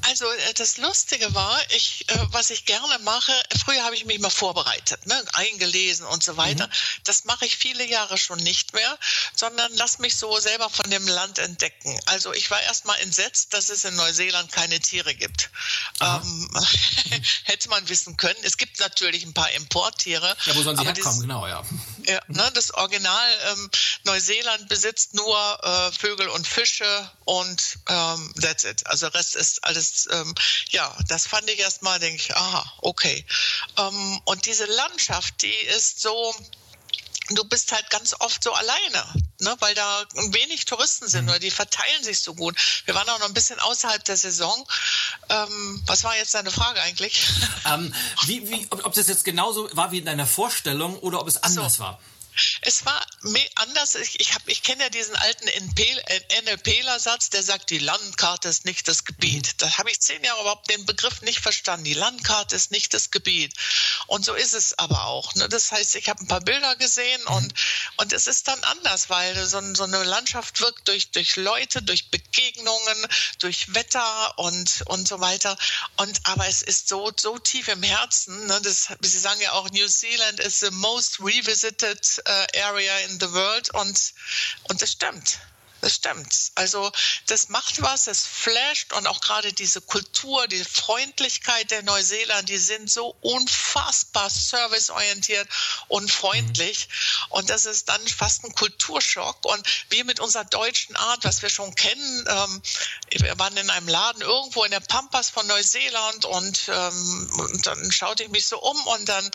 Also äh, das Lustige war, ich, äh, was ich gerne mache, früher habe ich mich mal vorbereitet, ne, eingelesen und so weiter. Mhm. Das mache ich viele Jahre schon nicht mehr, sondern lass mich so selber von dem Land entdecken. Also ich war erst mal entsetzt, dass es in Neuseeland keine Tiere gibt. Ähm, hätte man wissen können. Es gibt natürlich ein paar Importtiere. Ja, wo sollen sie herkommen, genau, ja. ja ne, das Original ähm, Neuseeland besitzt nur äh, Vögel und Fische und ähm, that's it. Also Rest ist alles das, ähm, ja, das fand ich erstmal, denke ich, aha, okay. Ähm, und diese Landschaft, die ist so, du bist halt ganz oft so alleine, ne, weil da wenig Touristen sind mhm. oder die verteilen sich so gut. Wir waren auch noch ein bisschen außerhalb der Saison. Ähm, was war jetzt deine Frage eigentlich? Ähm, wie, wie, ob, ob, das jetzt genauso war wie in deiner Vorstellung oder ob es anders so. war? Es war anders. Ich, ich, ich kenne ja diesen alten NLPler-Satz, der sagt, die Landkarte ist nicht das Gebiet. Mhm. Da habe ich zehn Jahre überhaupt den Begriff nicht verstanden. Die Landkarte ist nicht das Gebiet. Und so ist es aber auch. Ne? Das heißt, ich habe ein paar Bilder gesehen mhm. und, und es ist dann anders, weil so, so eine Landschaft wirkt durch, durch Leute, durch Begegnungen, durch Wetter und, und so weiter. Und aber es ist so, so tief im Herzen. Ne? Das, Sie sagen ja auch, New Zealand is the most revisited uh, area in the world und, und das stimmt. Das stimmt. Also das macht was, es flasht und auch gerade diese Kultur, die Freundlichkeit der Neuseeland, die sind so unfassbar serviceorientiert und freundlich. Mhm. Und das ist dann fast ein Kulturschock. Und wir mit unserer deutschen Art, was wir schon kennen, ähm, wir waren in einem Laden irgendwo in der Pampas von Neuseeland und, ähm, und dann schaute ich mich so um und dann,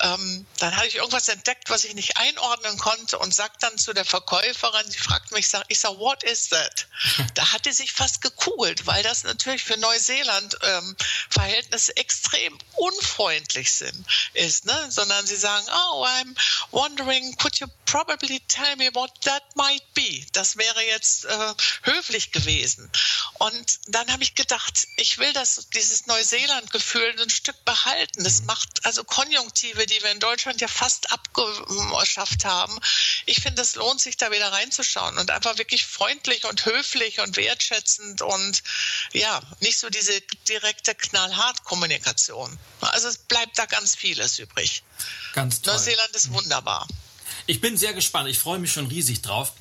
ähm, dann hatte ich irgendwas entdeckt, was ich nicht einordnen konnte und sagte dann zu der Verkäuferin, sie fragt mich, ich sag, sag, what is that? Da hat die sich fast gekugelt, weil das natürlich für Neuseeland ähm, Verhältnisse extrem unfreundlich sind, ist, ne? sondern sie sagen, oh, I'm wondering, could you probably tell me what that might be? Das wäre jetzt äh, höflich gewesen. Und dann habe ich gedacht, ich will das, dieses Neuseeland-Gefühl ein Stück behalten. Das macht also Konjunktive, die wir in Deutschland ja fast abgeschafft haben. Ich finde, es lohnt sich da wieder reinzuschauen und einfach wirklich freundlich und höflich und wertschätzend und ja, nicht so diese direkte knallhart Kommunikation. Also es bleibt da ganz vieles übrig. Ganz toll. Neuseeland ist wunderbar. Ich bin sehr gespannt. Ich freue mich schon riesig drauf.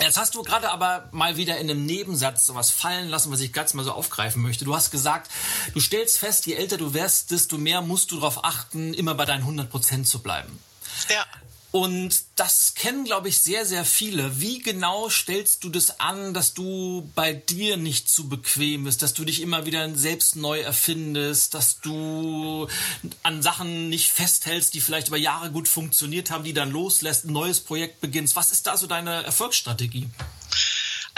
Jetzt hast du gerade aber mal wieder in einem Nebensatz sowas fallen lassen, was ich ganz mal so aufgreifen möchte. Du hast gesagt, du stellst fest, je älter du wirst, desto mehr musst du darauf achten, immer bei deinen 100 Prozent zu bleiben. Ja. Und das kennen, glaube ich, sehr, sehr viele. Wie genau stellst du das an, dass du bei dir nicht zu bequem bist, dass du dich immer wieder selbst neu erfindest, dass du an Sachen nicht festhältst, die vielleicht über Jahre gut funktioniert haben, die dann loslässt, ein neues Projekt beginnst? Was ist da so deine Erfolgsstrategie?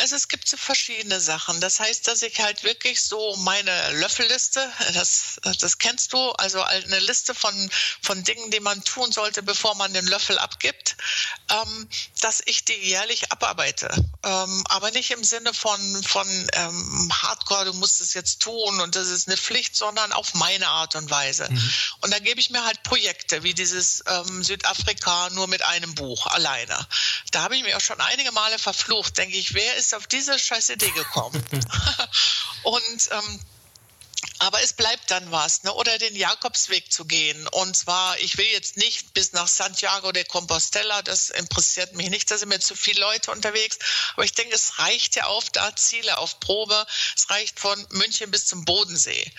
Also es gibt so verschiedene Sachen. Das heißt, dass ich halt wirklich so meine Löffelliste, das, das kennst du, also eine Liste von, von Dingen, die man tun sollte, bevor man den Löffel abgibt, ähm, dass ich die jährlich abarbeite. Ähm, aber nicht im Sinne von, von ähm, Hardcore, du musst es jetzt tun und das ist eine Pflicht, sondern auf meine Art und Weise. Mhm. Und da gebe ich mir halt Projekte, wie dieses ähm, Südafrika nur mit einem Buch alleine. Da habe ich mir auch schon einige Male verflucht, denke ich, wer ist ist auf diese scheiß Idee gekommen. und ähm, aber es bleibt dann was, ne? oder den Jakobsweg zu gehen. Und zwar, ich will jetzt nicht bis nach Santiago de Compostela, das interessiert mich nicht, da sind mir zu viele Leute unterwegs. Aber ich denke, es reicht ja auf da Ziele auf Probe. Es reicht von München bis zum Bodensee.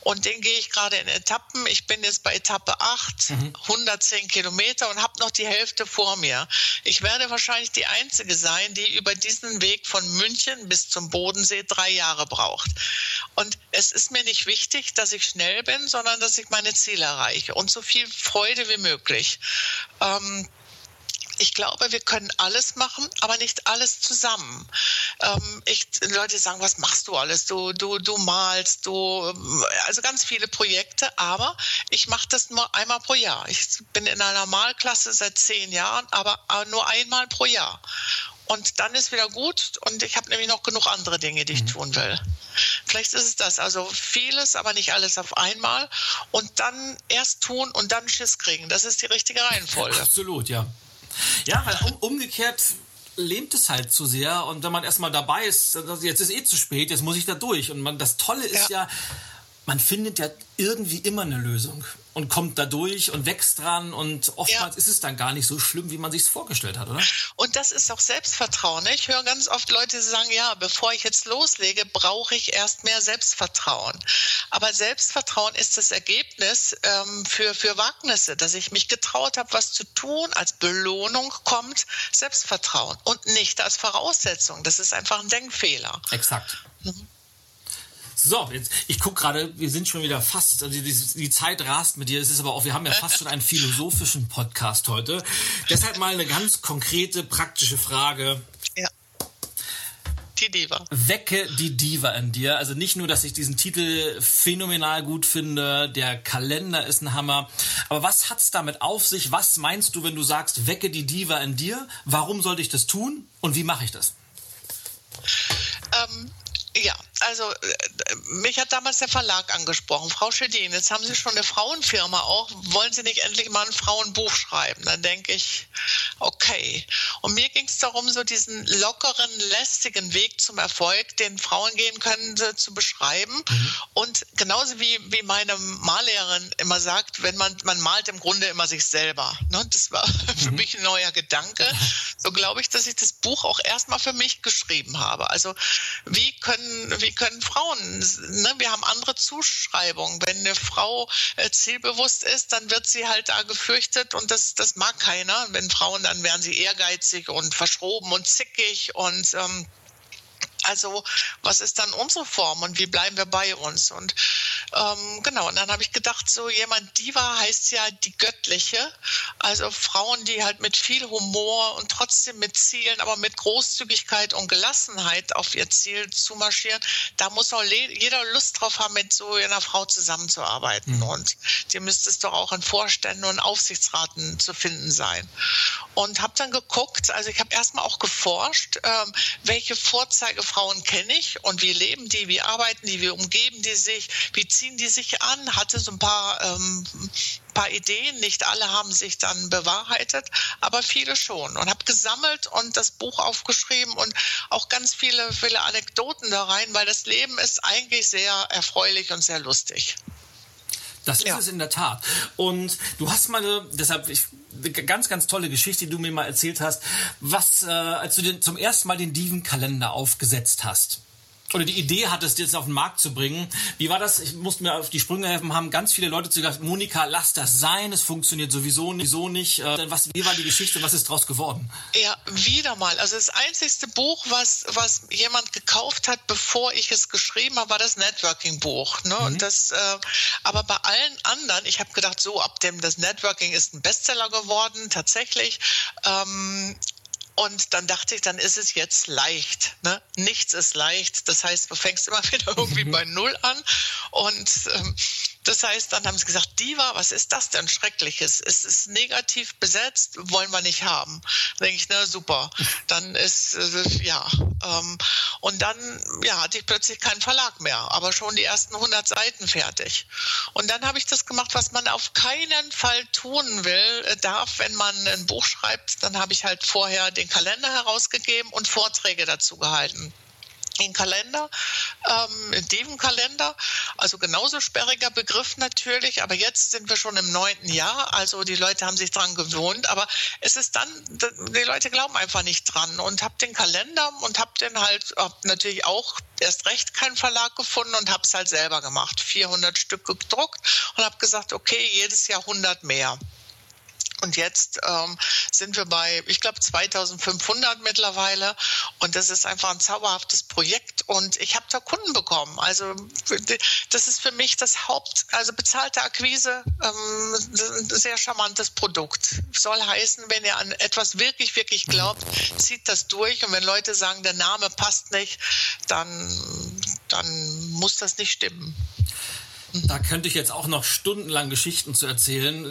Und den gehe ich gerade in Etappen. Ich bin jetzt bei Etappe 8, mhm. 110 Kilometer und habe noch die Hälfte vor mir. Ich werde wahrscheinlich die Einzige sein, die über diesen Weg von München bis zum Bodensee drei Jahre braucht. Und es ist mir nicht wichtig, dass ich schnell bin, sondern dass ich meine Ziele erreiche und so viel Freude wie möglich. Ähm, ich glaube, wir können alles machen, aber nicht alles zusammen. Ähm, ich, Leute sagen, was machst du alles? Du, du, du malst, du, also ganz viele Projekte, aber ich mache das nur einmal pro Jahr. Ich bin in einer Malklasse seit zehn Jahren, aber nur einmal pro Jahr. Und dann ist wieder gut und ich habe nämlich noch genug andere Dinge, die ich mhm. tun will. Vielleicht ist es das. Also vieles, aber nicht alles auf einmal. Und dann erst tun und dann Schiss kriegen. Das ist die richtige Reihenfolge. Absolut, ja. Ja, weil um, umgekehrt lähmt es halt zu sehr. Und wenn man erstmal dabei ist, jetzt ist eh zu spät, jetzt muss ich da durch. Und man, das Tolle ist ja, ja man findet ja irgendwie immer eine Lösung und kommt da durch und wächst dran und oftmals ja. ist es dann gar nicht so schlimm, wie man sich es vorgestellt hat, oder? Und das ist auch Selbstvertrauen. Ne? Ich höre ganz oft Leute sagen, ja, bevor ich jetzt loslege, brauche ich erst mehr Selbstvertrauen. Aber Selbstvertrauen ist das Ergebnis ähm, für, für Wagnisse, dass ich mich getraut habe, was zu tun. Als Belohnung kommt Selbstvertrauen und nicht als Voraussetzung. Das ist einfach ein Denkfehler. Exakt. Mhm. So, jetzt, ich gucke gerade, wir sind schon wieder fast, also die, die, Zeit rast mit dir. Es ist aber auch, wir haben ja fast schon einen philosophischen Podcast heute. Deshalb mal eine ganz konkrete, praktische Frage. Ja. Die Diva. Wecke die Diva in dir. Also nicht nur, dass ich diesen Titel phänomenal gut finde, der Kalender ist ein Hammer. Aber was hat's damit auf sich? Was meinst du, wenn du sagst, wecke die Diva in dir? Warum sollte ich das tun? Und wie mache ich das? Ähm, ja, also äh, mich hat damals der Verlag angesprochen, Frau Schedin, jetzt haben Sie schon eine Frauenfirma auch, wollen Sie nicht endlich mal ein Frauenbuch schreiben? Dann denke ich, okay. Und mir ging es darum, so diesen lockeren, lästigen Weg zum Erfolg, den Frauen gehen können, zu beschreiben. Mhm. Und genauso wie, wie meine Mallehrerin immer sagt, wenn man, man malt im Grunde immer sich selber. Ne? Das war für mhm. mich ein neuer Gedanke. So glaube ich, dass ich das Buch auch erstmal für mich geschrieben habe. Also wie können, wie wie können Frauen, ne, wir haben andere Zuschreibungen. Wenn eine Frau äh, zielbewusst ist, dann wird sie halt da gefürchtet und das, das mag keiner. Wenn Frauen, dann werden sie ehrgeizig und verschroben und zickig und ähm, also was ist dann unsere Form und wie bleiben wir bei uns? Und ähm, genau, und dann habe ich gedacht, so jemand Diva heißt ja die göttliche. Also Frauen, die halt mit viel Humor und trotzdem mit Zielen, aber mit Großzügigkeit und Gelassenheit auf ihr Ziel zu marschieren. Da muss auch jeder Lust drauf haben, mit so einer Frau zusammenzuarbeiten. Mhm. Und die müsste es doch auch in Vorständen und Aufsichtsraten zu finden sein. Und habe dann geguckt, also ich habe erstmal auch geforscht, ähm, welche Vorzeige Frauen kenne ich und wie leben die, wie arbeiten die, wie umgeben die sich, wie ziehen die sich an, hatte so ein paar, ähm, paar Ideen. Nicht alle haben sich dann bewahrheitet, aber viele schon. Und habe gesammelt und das Buch aufgeschrieben und auch ganz viele, viele Anekdoten da rein, weil das Leben ist eigentlich sehr erfreulich und sehr lustig. Das ist ja. es in der Tat. Und du hast mal, deshalb, ich, ganz, ganz tolle Geschichte, die du mir mal erzählt hast, was, äh, als du den, zum ersten Mal den Diven-Kalender aufgesetzt hast oder die Idee hattest, jetzt auf den Markt zu bringen. Wie war das? Ich musste mir auf die Sprünge helfen, haben ganz viele Leute zu gesagt, Monika, lass das sein, es funktioniert sowieso nicht. Sowieso nicht. Äh, was, wie war die Geschichte, was ist daraus geworden? Ja, wieder mal. Also das einzigste Buch, was, was jemand gekauft hat, bevor ich es geschrieben habe, war das Networking-Buch. Ne? Mhm. Und das, äh, aber bei allen anderen, ich habe gedacht, so ab dem das Networking ist ein Bestseller geworden, tatsächlich. Ähm, und dann dachte ich, dann ist es jetzt leicht. Ne? Nichts ist leicht. Das heißt, du fängst immer wieder irgendwie mhm. bei Null an. Und ähm, das heißt, dann haben sie gesagt, Diva, was ist das denn Schreckliches? Es ist negativ besetzt, wollen wir nicht haben. Da denke ich, na super. Dann ist, äh, ja. Ähm, und dann, ja, hatte ich plötzlich keinen Verlag mehr, aber schon die ersten 100 Seiten fertig. Und dann habe ich das gemacht, was man auf keinen Fall tun will, äh, darf, wenn man ein Buch schreibt. Dann habe ich halt vorher den Kalender herausgegeben und Vorträge dazu gehalten den Kalender, ähm, Devenkalender, also genauso sperriger Begriff natürlich, aber jetzt sind wir schon im neunten Jahr, also die Leute haben sich dran gewohnt, aber es ist dann, die Leute glauben einfach nicht dran und hab den Kalender und hab den halt hab natürlich auch erst recht keinen Verlag gefunden und hab's halt selber gemacht, 400 Stück gedruckt und hab gesagt, okay, jedes Jahr 100 mehr. Und jetzt ähm, sind wir bei, ich glaube, 2500 mittlerweile. Und das ist einfach ein zauberhaftes Projekt. Und ich habe da Kunden bekommen. Also das ist für mich das Haupt, also bezahlte Akquise, ähm, ein sehr charmantes Produkt. Soll heißen, wenn ihr an etwas wirklich, wirklich glaubt, zieht das durch. Und wenn Leute sagen, der Name passt nicht, dann, dann muss das nicht stimmen. Da könnte ich jetzt auch noch stundenlang Geschichten zu erzählen.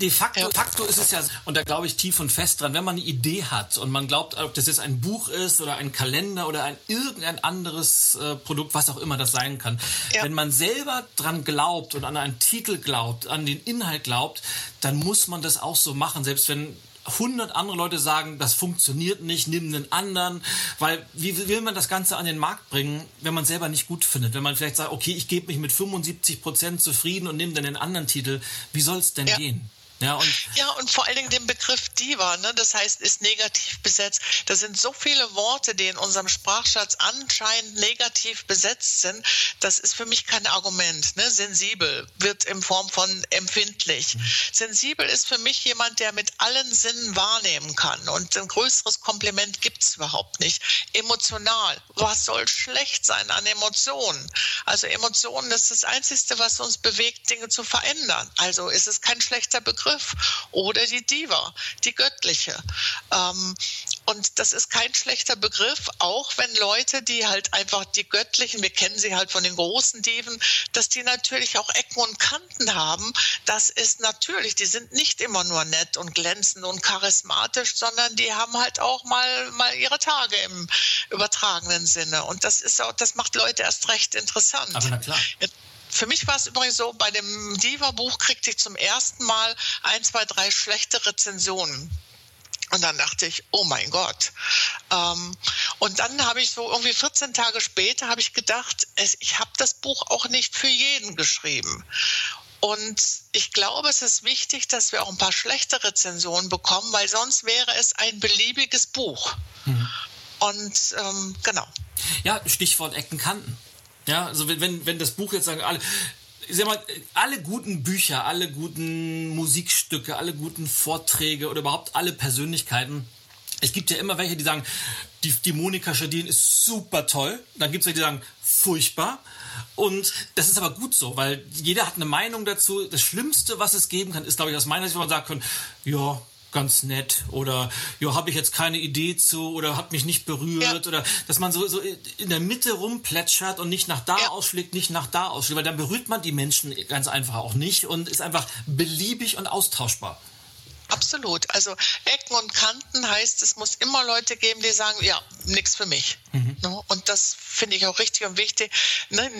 De facto, ja. facto ist es ja, und da glaube ich tief und fest dran, wenn man eine Idee hat und man glaubt, ob das jetzt ein Buch ist oder ein Kalender oder ein irgendein anderes äh, Produkt, was auch immer das sein kann. Ja. Wenn man selber dran glaubt und an einen Titel glaubt, an den Inhalt glaubt, dann muss man das auch so machen, selbst wenn hundert andere Leute sagen, das funktioniert nicht, nimm einen anderen, weil wie will man das Ganze an den Markt bringen, wenn man selber nicht gut findet? Wenn man vielleicht sagt, okay, ich gebe mich mit 75 Prozent zufrieden und nehme dann den anderen Titel, wie soll es denn ja. gehen? Ja und, ja, und vor allen Dingen den Begriff Diva, ne? das heißt, ist negativ besetzt. Da sind so viele Worte, die in unserem Sprachschatz anscheinend negativ besetzt sind. Das ist für mich kein Argument. Ne? Sensibel wird in Form von empfindlich. Mhm. Sensibel ist für mich jemand, der mit allen Sinnen wahrnehmen kann. Und ein größeres Kompliment gibt es überhaupt nicht. Emotional. Was soll schlecht sein an Emotionen? Also Emotionen ist das Einzige, was uns bewegt, Dinge zu verändern. Also ist es kein schlechter Begriff. Begriff. Oder die Diva, die göttliche. Ähm, und das ist kein schlechter Begriff, auch wenn Leute, die halt einfach die göttlichen, wir kennen sie halt von den großen Diven, dass die natürlich auch Ecken und Kanten haben. Das ist natürlich, die sind nicht immer nur nett und glänzend und charismatisch, sondern die haben halt auch mal, mal ihre Tage im übertragenen Sinne. Und das ist auch, das macht Leute erst recht interessant. Aber na klar. Für mich war es übrigens so, bei dem Diva-Buch kriegte ich zum ersten Mal ein, zwei, drei schlechte Rezensionen. Und dann dachte ich, oh mein Gott. Ähm, und dann habe ich so irgendwie 14 Tage später habe ich gedacht, ich habe das Buch auch nicht für jeden geschrieben. Und ich glaube, es ist wichtig, dass wir auch ein paar schlechte Rezensionen bekommen, weil sonst wäre es ein beliebiges Buch. Mhm. Und ähm, genau. Ja, Stichwort Ecken, Kanten. Ja, also wenn, wenn das Buch jetzt sagen, alle, ich sag mal, alle guten Bücher, alle guten Musikstücke, alle guten Vorträge oder überhaupt alle Persönlichkeiten, es gibt ja immer welche, die sagen, die, die Monika Schadin ist super toll. Dann gibt es welche, die sagen, furchtbar. Und das ist aber gut so, weil jeder hat eine Meinung dazu. Das Schlimmste, was es geben kann, ist, glaube ich, aus meiner Sicht, wo man sagen kann, ja, ganz nett oder ja, habe ich jetzt keine Idee zu oder hat mich nicht berührt ja. oder dass man so, so in der Mitte rumplätschert und nicht nach da ja. ausschlägt, nicht nach da ausschlägt, weil dann berührt man die Menschen ganz einfach auch nicht und ist einfach beliebig und austauschbar. Absolut. Also Ecken und Kanten heißt, es muss immer Leute geben, die sagen, ja, nichts für mich. Mhm. Ne? Und das finde ich auch richtig und wichtig. Ne?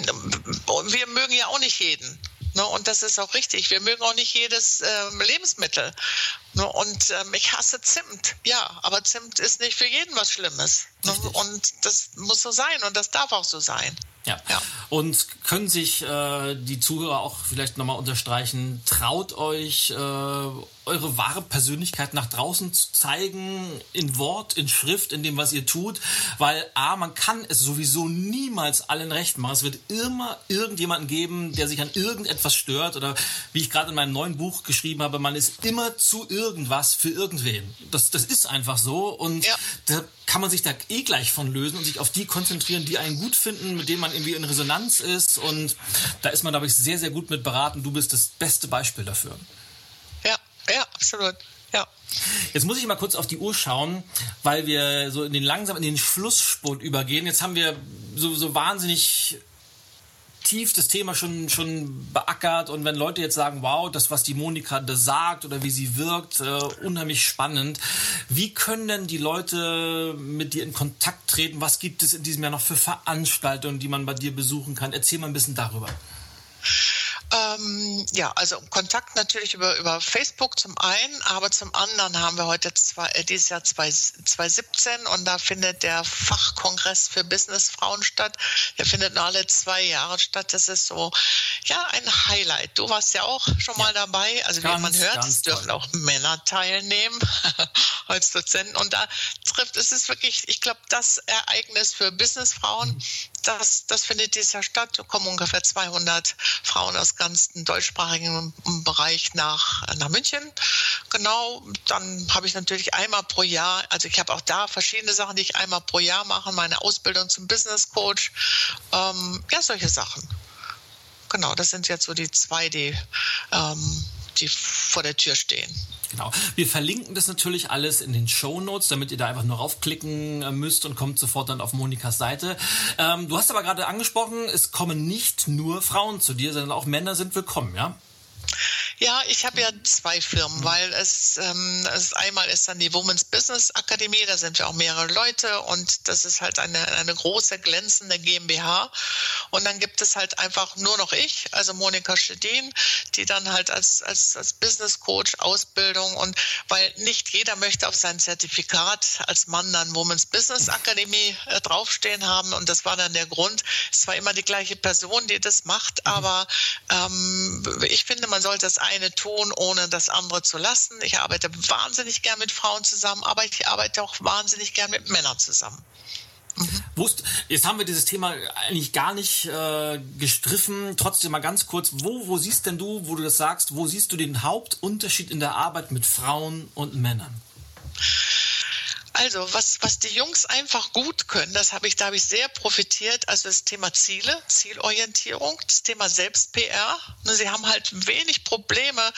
Wir mögen ja auch nicht jeden. Ne? Und das ist auch richtig. Wir mögen auch nicht jedes äh, Lebensmittel. Ne? Und ähm, ich hasse Zimt. Ja, aber Zimt ist nicht für jeden was Schlimmes. Ne? Und das muss so sein und das darf auch so sein. Ja. ja. Und können sich äh, die Zuhörer auch vielleicht nochmal unterstreichen, traut euch, äh, eure wahre Persönlichkeit nach draußen zu zeigen, in Wort, in Schrift, in dem, was ihr tut, weil A, man kann es sowieso niemals allen recht machen. Es wird immer irgendjemanden geben, der sich an irgendetwas stört oder wie ich gerade in meinem neuen Buch geschrieben habe, man ist immer zu irgendwas für irgendwen. Das, das ist einfach so und ja. da kann man sich da eh gleich von lösen und sich auf die konzentrieren, die einen gut finden, mit denen man irgendwie in Resonanz ist. Und da ist man, glaube ich, sehr, sehr gut mit beraten. Du bist das beste Beispiel dafür. Ja, ja, absolut. Ja. Jetzt muss ich mal kurz auf die Uhr schauen, weil wir so in den langsam in den Schlussspurt übergehen. Jetzt haben wir so, so wahnsinnig tief das Thema schon, schon beackert und wenn Leute jetzt sagen, wow, das, was die Monika da sagt oder wie sie wirkt, äh, unheimlich spannend. Wie können denn die Leute mit dir in Kontakt treten? Was gibt es in diesem Jahr noch für Veranstaltungen, die man bei dir besuchen kann? Erzähl mal ein bisschen darüber. Ähm, ja, also Kontakt natürlich über, über Facebook zum einen, aber zum anderen haben wir heute zwei, äh, dieses Jahr 2017 und da findet der Fachkongress für Businessfrauen statt. Der findet nur alle zwei Jahre statt. Das ist so, ja, ein Highlight. Du warst ja auch schon mal dabei. Also ganz, wie man hört, es dürfen auch Männer teilnehmen als Dozenten. Und da trifft, es ist wirklich, ich glaube, das Ereignis für Businessfrauen, mhm. Das, das findet dieses Jahr statt. Da kommen ungefähr 200 Frauen aus ganzen deutschsprachigen Bereich nach, nach München. Genau, dann habe ich natürlich einmal pro Jahr, also ich habe auch da verschiedene Sachen, die ich einmal pro Jahr mache, meine Ausbildung zum Business Coach, ähm, ja, solche Sachen. Genau, das sind jetzt so die zwei, die, ähm, die vor der Tür stehen. Genau. Wir verlinken das natürlich alles in den Show Notes, damit ihr da einfach nur raufklicken äh, müsst und kommt sofort dann auf Monikas Seite. Ähm, du hast aber gerade angesprochen, es kommen nicht nur Frauen zu dir, sondern auch Männer sind willkommen, ja? Ja, ich habe ja zwei Firmen, weil es, ähm, es einmal ist dann die Women's Business Akademie, da sind wir auch mehrere Leute und das ist halt eine, eine große, glänzende GmbH. Und dann gibt es halt einfach nur noch ich, also Monika Schedin, die dann halt als, als, als Business Coach Ausbildung und weil nicht jeder möchte auf sein Zertifikat als Mann dann Women's Business Akademie äh, draufstehen haben und das war dann der Grund. Es war immer die gleiche Person, die das macht, mhm. aber ähm, ich finde, man sollte das eine tun, ohne das andere zu lassen. Ich arbeite wahnsinnig gern mit Frauen zusammen, aber ich arbeite auch wahnsinnig gern mit Männern zusammen. Mhm. Wusst, jetzt haben wir dieses Thema eigentlich gar nicht äh, gestriffen. Trotzdem mal ganz kurz, wo, wo siehst denn du, wo du das sagst, wo siehst du den Hauptunterschied in der Arbeit mit Frauen und Männern? Also, was, was die Jungs einfach gut können, das habe ich, da habe ich sehr profitiert, also das Thema Ziele, Zielorientierung, das Thema Selbst-PR. Ne, sie haben halt wenig Probleme,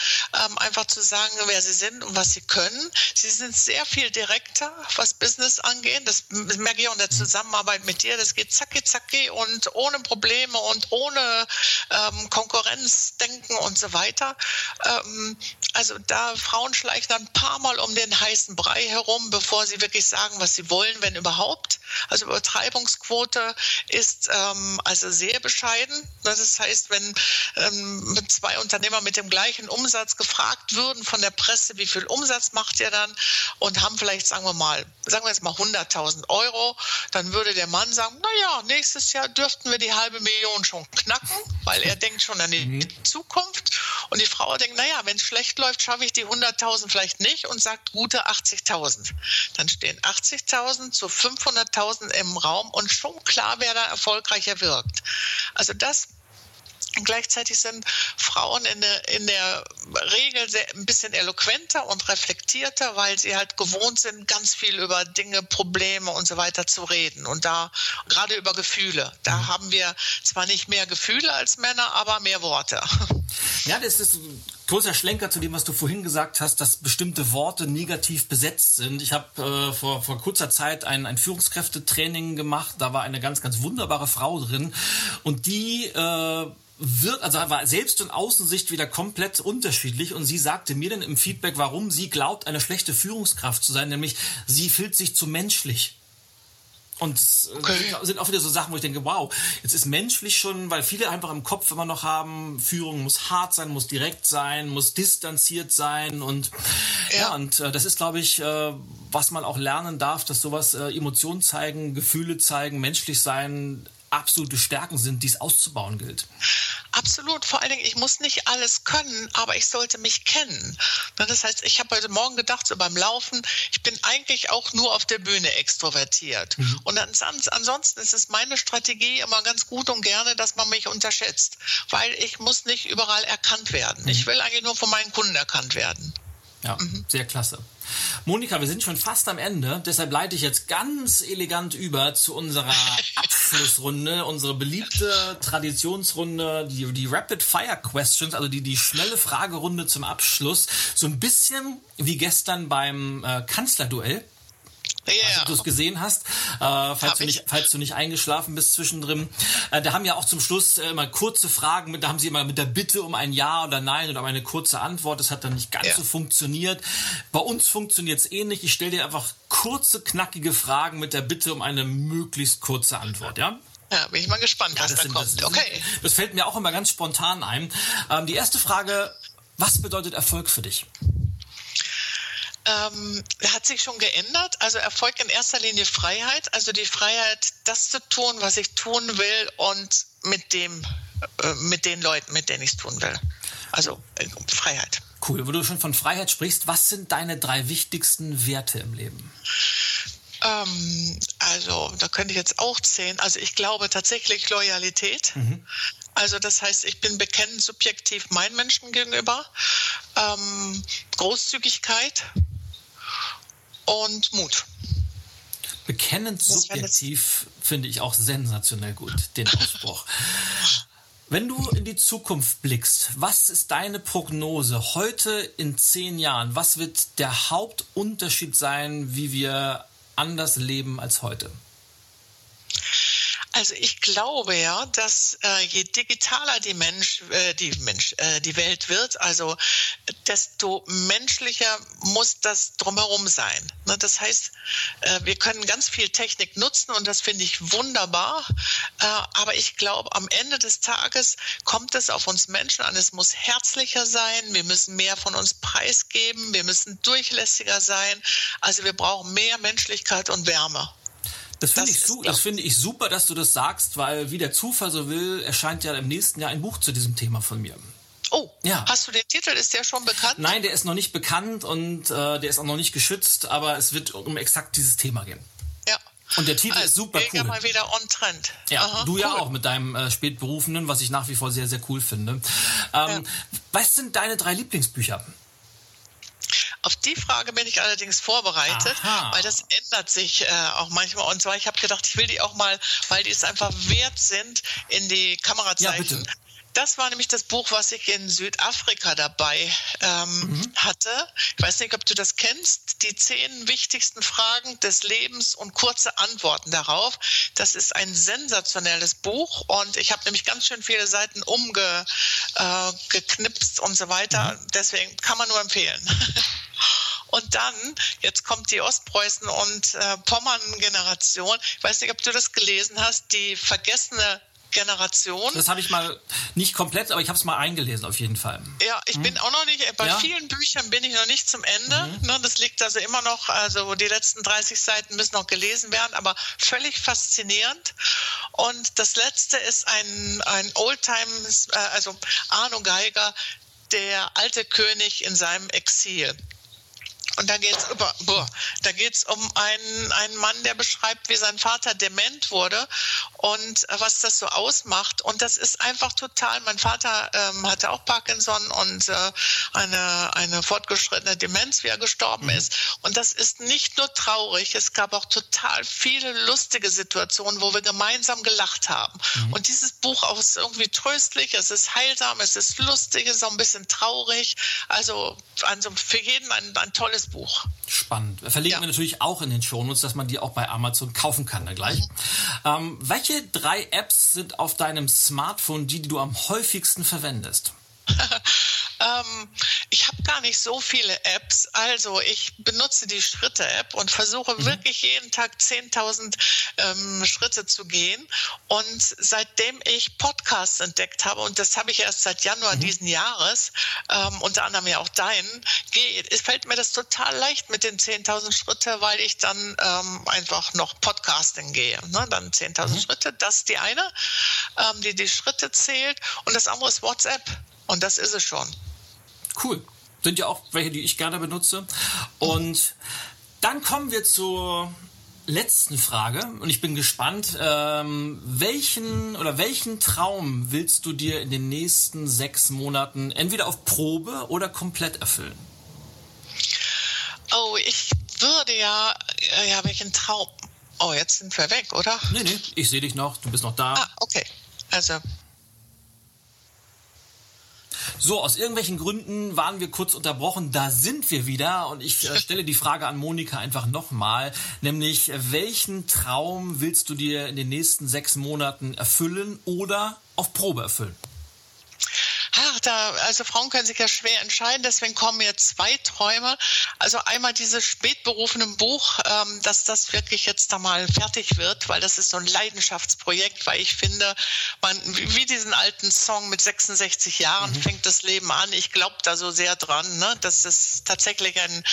ähm, einfach zu sagen, wer sie sind und was sie können. Sie sind sehr viel direkter, was Business angeht. Das merke ich auch in der Zusammenarbeit mit dir. Das geht zacki zacki und ohne Probleme und ohne ähm, Konkurrenzdenken und so weiter. Ähm, also da Frauen schleichen ein paar Mal um den heißen Brei herum, bevor sie wirklich sagen, was sie wollen, wenn überhaupt. Also Übertreibungsquote ist ähm, also sehr bescheiden. Das heißt, wenn ähm, zwei Unternehmer mit dem gleichen Umsatz gefragt würden von der Presse, wie viel Umsatz macht ihr dann und haben vielleicht, sagen wir mal, sagen wir jetzt mal 100.000 Euro, dann würde der Mann sagen, naja, nächstes Jahr dürften wir die halbe Million schon knacken, weil er denkt schon an die mhm. Zukunft. Und die Frau denkt, naja, wenn es schlecht läuft, schaffe ich die 100.000 vielleicht nicht und sagt gute 80.000. Dann stehen 80.000 zu 500.000 im Raum und schon klar, wer da erfolgreicher wirkt. Also das Gleichzeitig sind Frauen in der, in der Regel sehr, ein bisschen eloquenter und reflektierter, weil sie halt gewohnt sind, ganz viel über Dinge, Probleme und so weiter zu reden. Und da gerade über Gefühle. Da mhm. haben wir zwar nicht mehr Gefühle als Männer, aber mehr Worte. Ja, das ist ein großer Schlenker zu dem, was du vorhin gesagt hast, dass bestimmte Worte negativ besetzt sind. Ich habe äh, vor, vor kurzer Zeit ein, ein Führungskräftetraining gemacht. Da war eine ganz, ganz wunderbare Frau drin. Und die äh, wird, also war Selbst- und Außensicht wieder komplett unterschiedlich und sie sagte mir dann im Feedback, warum sie glaubt, eine schlechte Führungskraft zu sein, nämlich sie fühlt sich zu menschlich. Und äh, okay. sind auch wieder so Sachen, wo ich denke, wow, jetzt ist menschlich schon, weil viele einfach im Kopf immer noch haben, Führung muss hart sein, muss direkt sein, muss distanziert sein und ja, ja und äh, das ist, glaube ich, äh, was man auch lernen darf, dass sowas äh, Emotionen zeigen, Gefühle zeigen, menschlich sein absolute Stärken sind, die es auszubauen gilt. Absolut. Vor allen Dingen, ich muss nicht alles können, aber ich sollte mich kennen. Das heißt, ich habe heute Morgen gedacht, so beim Laufen, ich bin eigentlich auch nur auf der Bühne extrovertiert. Mhm. Und ansonsten ist es meine Strategie immer ganz gut und gerne, dass man mich unterschätzt, weil ich muss nicht überall erkannt werden. Mhm. Ich will eigentlich nur von meinen Kunden erkannt werden. Ja, mhm. sehr klasse. Monika, wir sind schon fast am Ende, deshalb leite ich jetzt ganz elegant über zu unserer Abschlussrunde, unsere beliebte Traditionsrunde, die, die Rapid Fire Questions, also die, die schnelle Fragerunde zum Abschluss. So ein bisschen wie gestern beim äh, Kanzlerduell. Yeah. Also, du es gesehen hast, äh, falls, du nicht, falls du nicht eingeschlafen bist zwischendrin. Äh, da haben ja auch zum Schluss äh, immer kurze Fragen, mit, da haben sie immer mit der Bitte um ein Ja oder Nein oder um eine kurze Antwort. Das hat dann nicht ganz yeah. so funktioniert. Bei uns funktioniert es ähnlich. Ich stelle dir einfach kurze, knackige Fragen mit der Bitte um eine möglichst kurze Antwort, ja? Ja, bin ich mal gespannt, was ja, da sind, kommt. Das, okay. Das fällt mir auch immer ganz spontan ein. Ähm, die erste Frage, was bedeutet Erfolg für dich? Ähm, hat sich schon geändert. Also Erfolg in erster Linie Freiheit, also die Freiheit, das zu tun, was ich tun will und mit dem, äh, mit den Leuten, mit denen ich es tun will. Also äh, Freiheit. Cool. Wo du schon von Freiheit sprichst, was sind deine drei wichtigsten Werte im Leben? Ähm, also, da könnte ich jetzt auch zählen. Also, ich glaube tatsächlich Loyalität. Mhm. Also, das heißt, ich bin bekennend subjektiv meinen Menschen gegenüber. Ähm, Großzügigkeit und Mut. Bekennend subjektiv finde ich auch sensationell gut, den Ausspruch. Wenn du in die Zukunft blickst, was ist deine Prognose heute in zehn Jahren? Was wird der Hauptunterschied sein, wie wir anders leben als heute? Also ich glaube ja, dass äh, je digitaler die Mensch, äh, die Mensch, äh, die Welt wird, also desto menschlicher muss das drumherum sein. Ne, das heißt, äh, wir können ganz viel Technik nutzen und das finde ich wunderbar. Äh, aber ich glaube, am Ende des Tages kommt es auf uns Menschen an. Es muss herzlicher sein. Wir müssen mehr von uns preisgeben. Wir müssen durchlässiger sein. Also wir brauchen mehr Menschlichkeit und Wärme. Das finde ich, su find ich super, dass du das sagst, weil wie der Zufall so will, erscheint ja im nächsten Jahr ein Buch zu diesem Thema von mir. Oh, ja. hast du den Titel? Ist der schon bekannt? Nein, der ist noch nicht bekannt und äh, der ist auch noch nicht geschützt, aber es wird um exakt dieses Thema gehen. Ja. Und der Titel also, ist super cool. mal wieder on Trend. Ja, Aha, du cool. ja auch mit deinem äh, Spätberufenen, was ich nach wie vor sehr, sehr cool finde. Ähm, ja. Was sind deine drei Lieblingsbücher? Auf die Frage bin ich allerdings vorbereitet, Aha. weil das ändert sich äh, auch manchmal. Und zwar, ich habe gedacht, ich will die auch mal, weil die es einfach wert sind, in die Kamerazeichen ja, das war nämlich das Buch, was ich in Südafrika dabei ähm, mhm. hatte. Ich weiß nicht, ob du das kennst. Die zehn wichtigsten Fragen des Lebens und kurze Antworten darauf. Das ist ein sensationelles Buch und ich habe nämlich ganz schön viele Seiten umgeknipst äh, und so weiter. Mhm. Deswegen kann man nur empfehlen. Und dann, jetzt kommt die Ostpreußen- und äh, Pommern-Generation. Ich weiß nicht, ob du das gelesen hast, die vergessene Generation. Das habe ich mal nicht komplett, aber ich habe es mal eingelesen auf jeden Fall. Ja, ich hm. bin auch noch nicht, bei ja. vielen Büchern bin ich noch nicht zum Ende. Mhm. Ne, das liegt also immer noch, also die letzten 30 Seiten müssen noch gelesen werden, aber völlig faszinierend. Und das letzte ist ein, ein Oldtime, äh, also Arno Geiger, der alte König in seinem Exil. Und da geht es über, boah, da geht's um einen, einen Mann, der beschreibt, wie sein Vater dement wurde und äh, was das so ausmacht. Und das ist einfach total. Mein Vater ähm, hatte auch Parkinson und äh, eine, eine fortgeschrittene Demenz, wie er gestorben mhm. ist. Und das ist nicht nur traurig, es gab auch total viele lustige Situationen, wo wir gemeinsam gelacht haben. Mhm. Und dieses Buch auch ist irgendwie tröstlich, es ist heilsam, es ist lustig, es ist auch ein bisschen traurig. Also, also für jeden ein, ein tolles Buch. Spannend. Verlinken ja. wir natürlich auch in den Shownotes, dass man die auch bei Amazon kaufen kann dann gleich. Mhm. Ähm, welche drei Apps sind auf deinem Smartphone die, die du am häufigsten verwendest? Ähm, ich habe gar nicht so viele Apps. Also ich benutze die Schritte-App und versuche mhm. wirklich jeden Tag 10.000 ähm, Schritte zu gehen. Und seitdem ich Podcasts entdeckt habe, und das habe ich erst seit Januar mhm. diesen Jahres, ähm, unter anderem ja auch deinen, geht, es fällt mir das total leicht mit den 10.000 Schritte, weil ich dann ähm, einfach noch Podcasting gehe. Ne? Dann 10.000 mhm. Schritte, das ist die eine, ähm, die die Schritte zählt. Und das andere ist WhatsApp. Und das ist es schon. Cool. Sind ja auch welche, die ich gerne benutze. Und dann kommen wir zur letzten Frage und ich bin gespannt, ähm, welchen oder welchen Traum willst du dir in den nächsten sechs Monaten entweder auf Probe oder komplett erfüllen? Oh, ich würde ja, äh, ja, welchen Traum? Oh, jetzt sind wir weg, oder? Nee, nee, ich sehe dich noch, du bist noch da. Ah, okay. Also so, aus irgendwelchen Gründen waren wir kurz unterbrochen. Da sind wir wieder und ich äh, stelle die Frage an Monika einfach nochmal, nämlich welchen Traum willst du dir in den nächsten sechs Monaten erfüllen oder auf Probe erfüllen? Ach, da, also Frauen können sich ja schwer entscheiden, deswegen kommen mir zwei Träume. Also einmal dieses spätberufene Buch, ähm, dass das wirklich jetzt da mal fertig wird, weil das ist so ein Leidenschaftsprojekt, weil ich finde, man, wie diesen alten Song mit 66 Jahren mhm. fängt das Leben an. Ich glaube da so sehr dran, ne, dass es tatsächlich ein,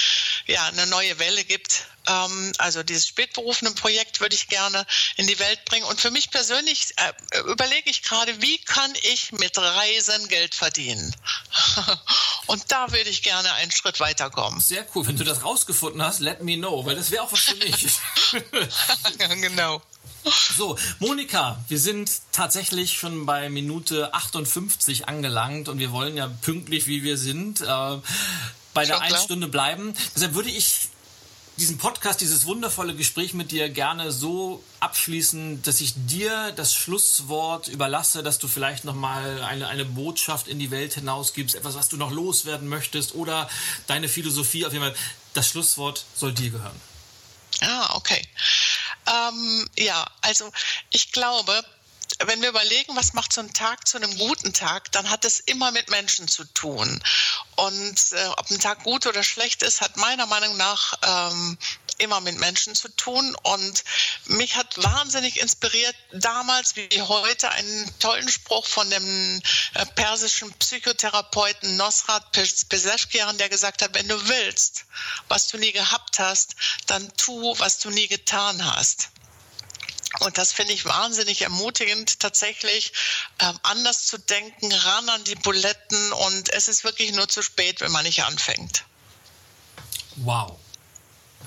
ja, eine neue Welle gibt. Ähm, also dieses spätberufene Projekt würde ich gerne in die Welt bringen. Und für mich persönlich äh, überlege ich gerade, wie kann ich mit Reisen Geld Geld verdienen. Und da würde ich gerne einen Schritt weiterkommen. Sehr cool. Wenn du das rausgefunden hast, let me know, weil das wäre auch was für mich. genau. So, Monika, wir sind tatsächlich schon bei Minute 58 angelangt und wir wollen ja pünktlich, wie wir sind, äh, bei der 1 Stunde bleiben. Deshalb würde ich diesen Podcast, dieses wundervolle Gespräch mit dir gerne so abschließen, dass ich dir das Schlusswort überlasse, dass du vielleicht nochmal eine, eine Botschaft in die Welt hinausgibst, etwas, was du noch loswerden möchtest oder deine Philosophie auf jeden Fall. Das Schlusswort soll dir gehören. Ah, okay. Ähm, ja, also ich glaube, wenn wir überlegen, was macht so ein Tag zu einem guten Tag, dann hat es immer mit Menschen zu tun. Und äh, ob ein Tag gut oder schlecht ist, hat meiner Meinung nach ähm, immer mit Menschen zu tun. Und mich hat wahnsinnig inspiriert, damals wie heute, einen tollen Spruch von dem äh, persischen Psychotherapeuten Nosrat Peseschkian, der gesagt hat, wenn du willst, was du nie gehabt hast, dann tu, was du nie getan hast. Und das finde ich wahnsinnig ermutigend, tatsächlich ähm, anders zu denken, ran an die Buletten. Und es ist wirklich nur zu spät, wenn man nicht anfängt. Wow.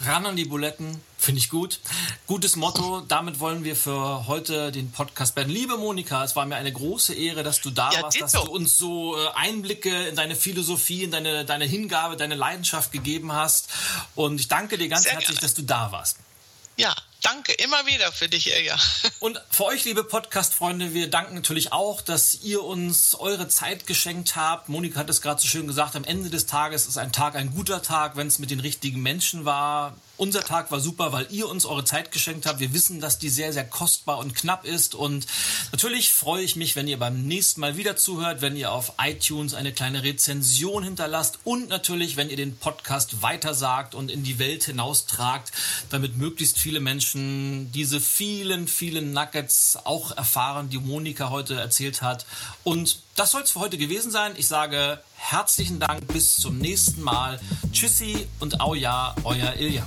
Ran an die Buletten, finde ich gut. Gutes Motto. Damit wollen wir für heute den Podcast beenden. Liebe Monika, es war mir eine große Ehre, dass du da ja, warst, dass du uns so äh, Einblicke in deine Philosophie, in deine, deine Hingabe, deine Leidenschaft gegeben hast. Und ich danke dir ganz Sehr herzlich, gerne. dass du da warst. Ja, danke immer wieder für dich, Ilja. Und für euch, liebe Podcast-Freunde, wir danken natürlich auch, dass ihr uns eure Zeit geschenkt habt. Monika hat es gerade so schön gesagt, am Ende des Tages ist ein Tag ein guter Tag, wenn es mit den richtigen Menschen war. Unser Tag war super, weil ihr uns eure Zeit geschenkt habt. Wir wissen, dass die sehr, sehr kostbar und knapp ist. Und natürlich freue ich mich, wenn ihr beim nächsten Mal wieder zuhört, wenn ihr auf iTunes eine kleine Rezension hinterlasst und natürlich, wenn ihr den Podcast weitersagt und in die Welt hinaustragt, damit möglichst viele Menschen diese vielen, vielen Nuggets auch erfahren, die Monika heute erzählt hat. Und das soll es für heute gewesen sein. Ich sage herzlichen Dank, bis zum nächsten Mal. Tschüssi und au ja, euer Ilja.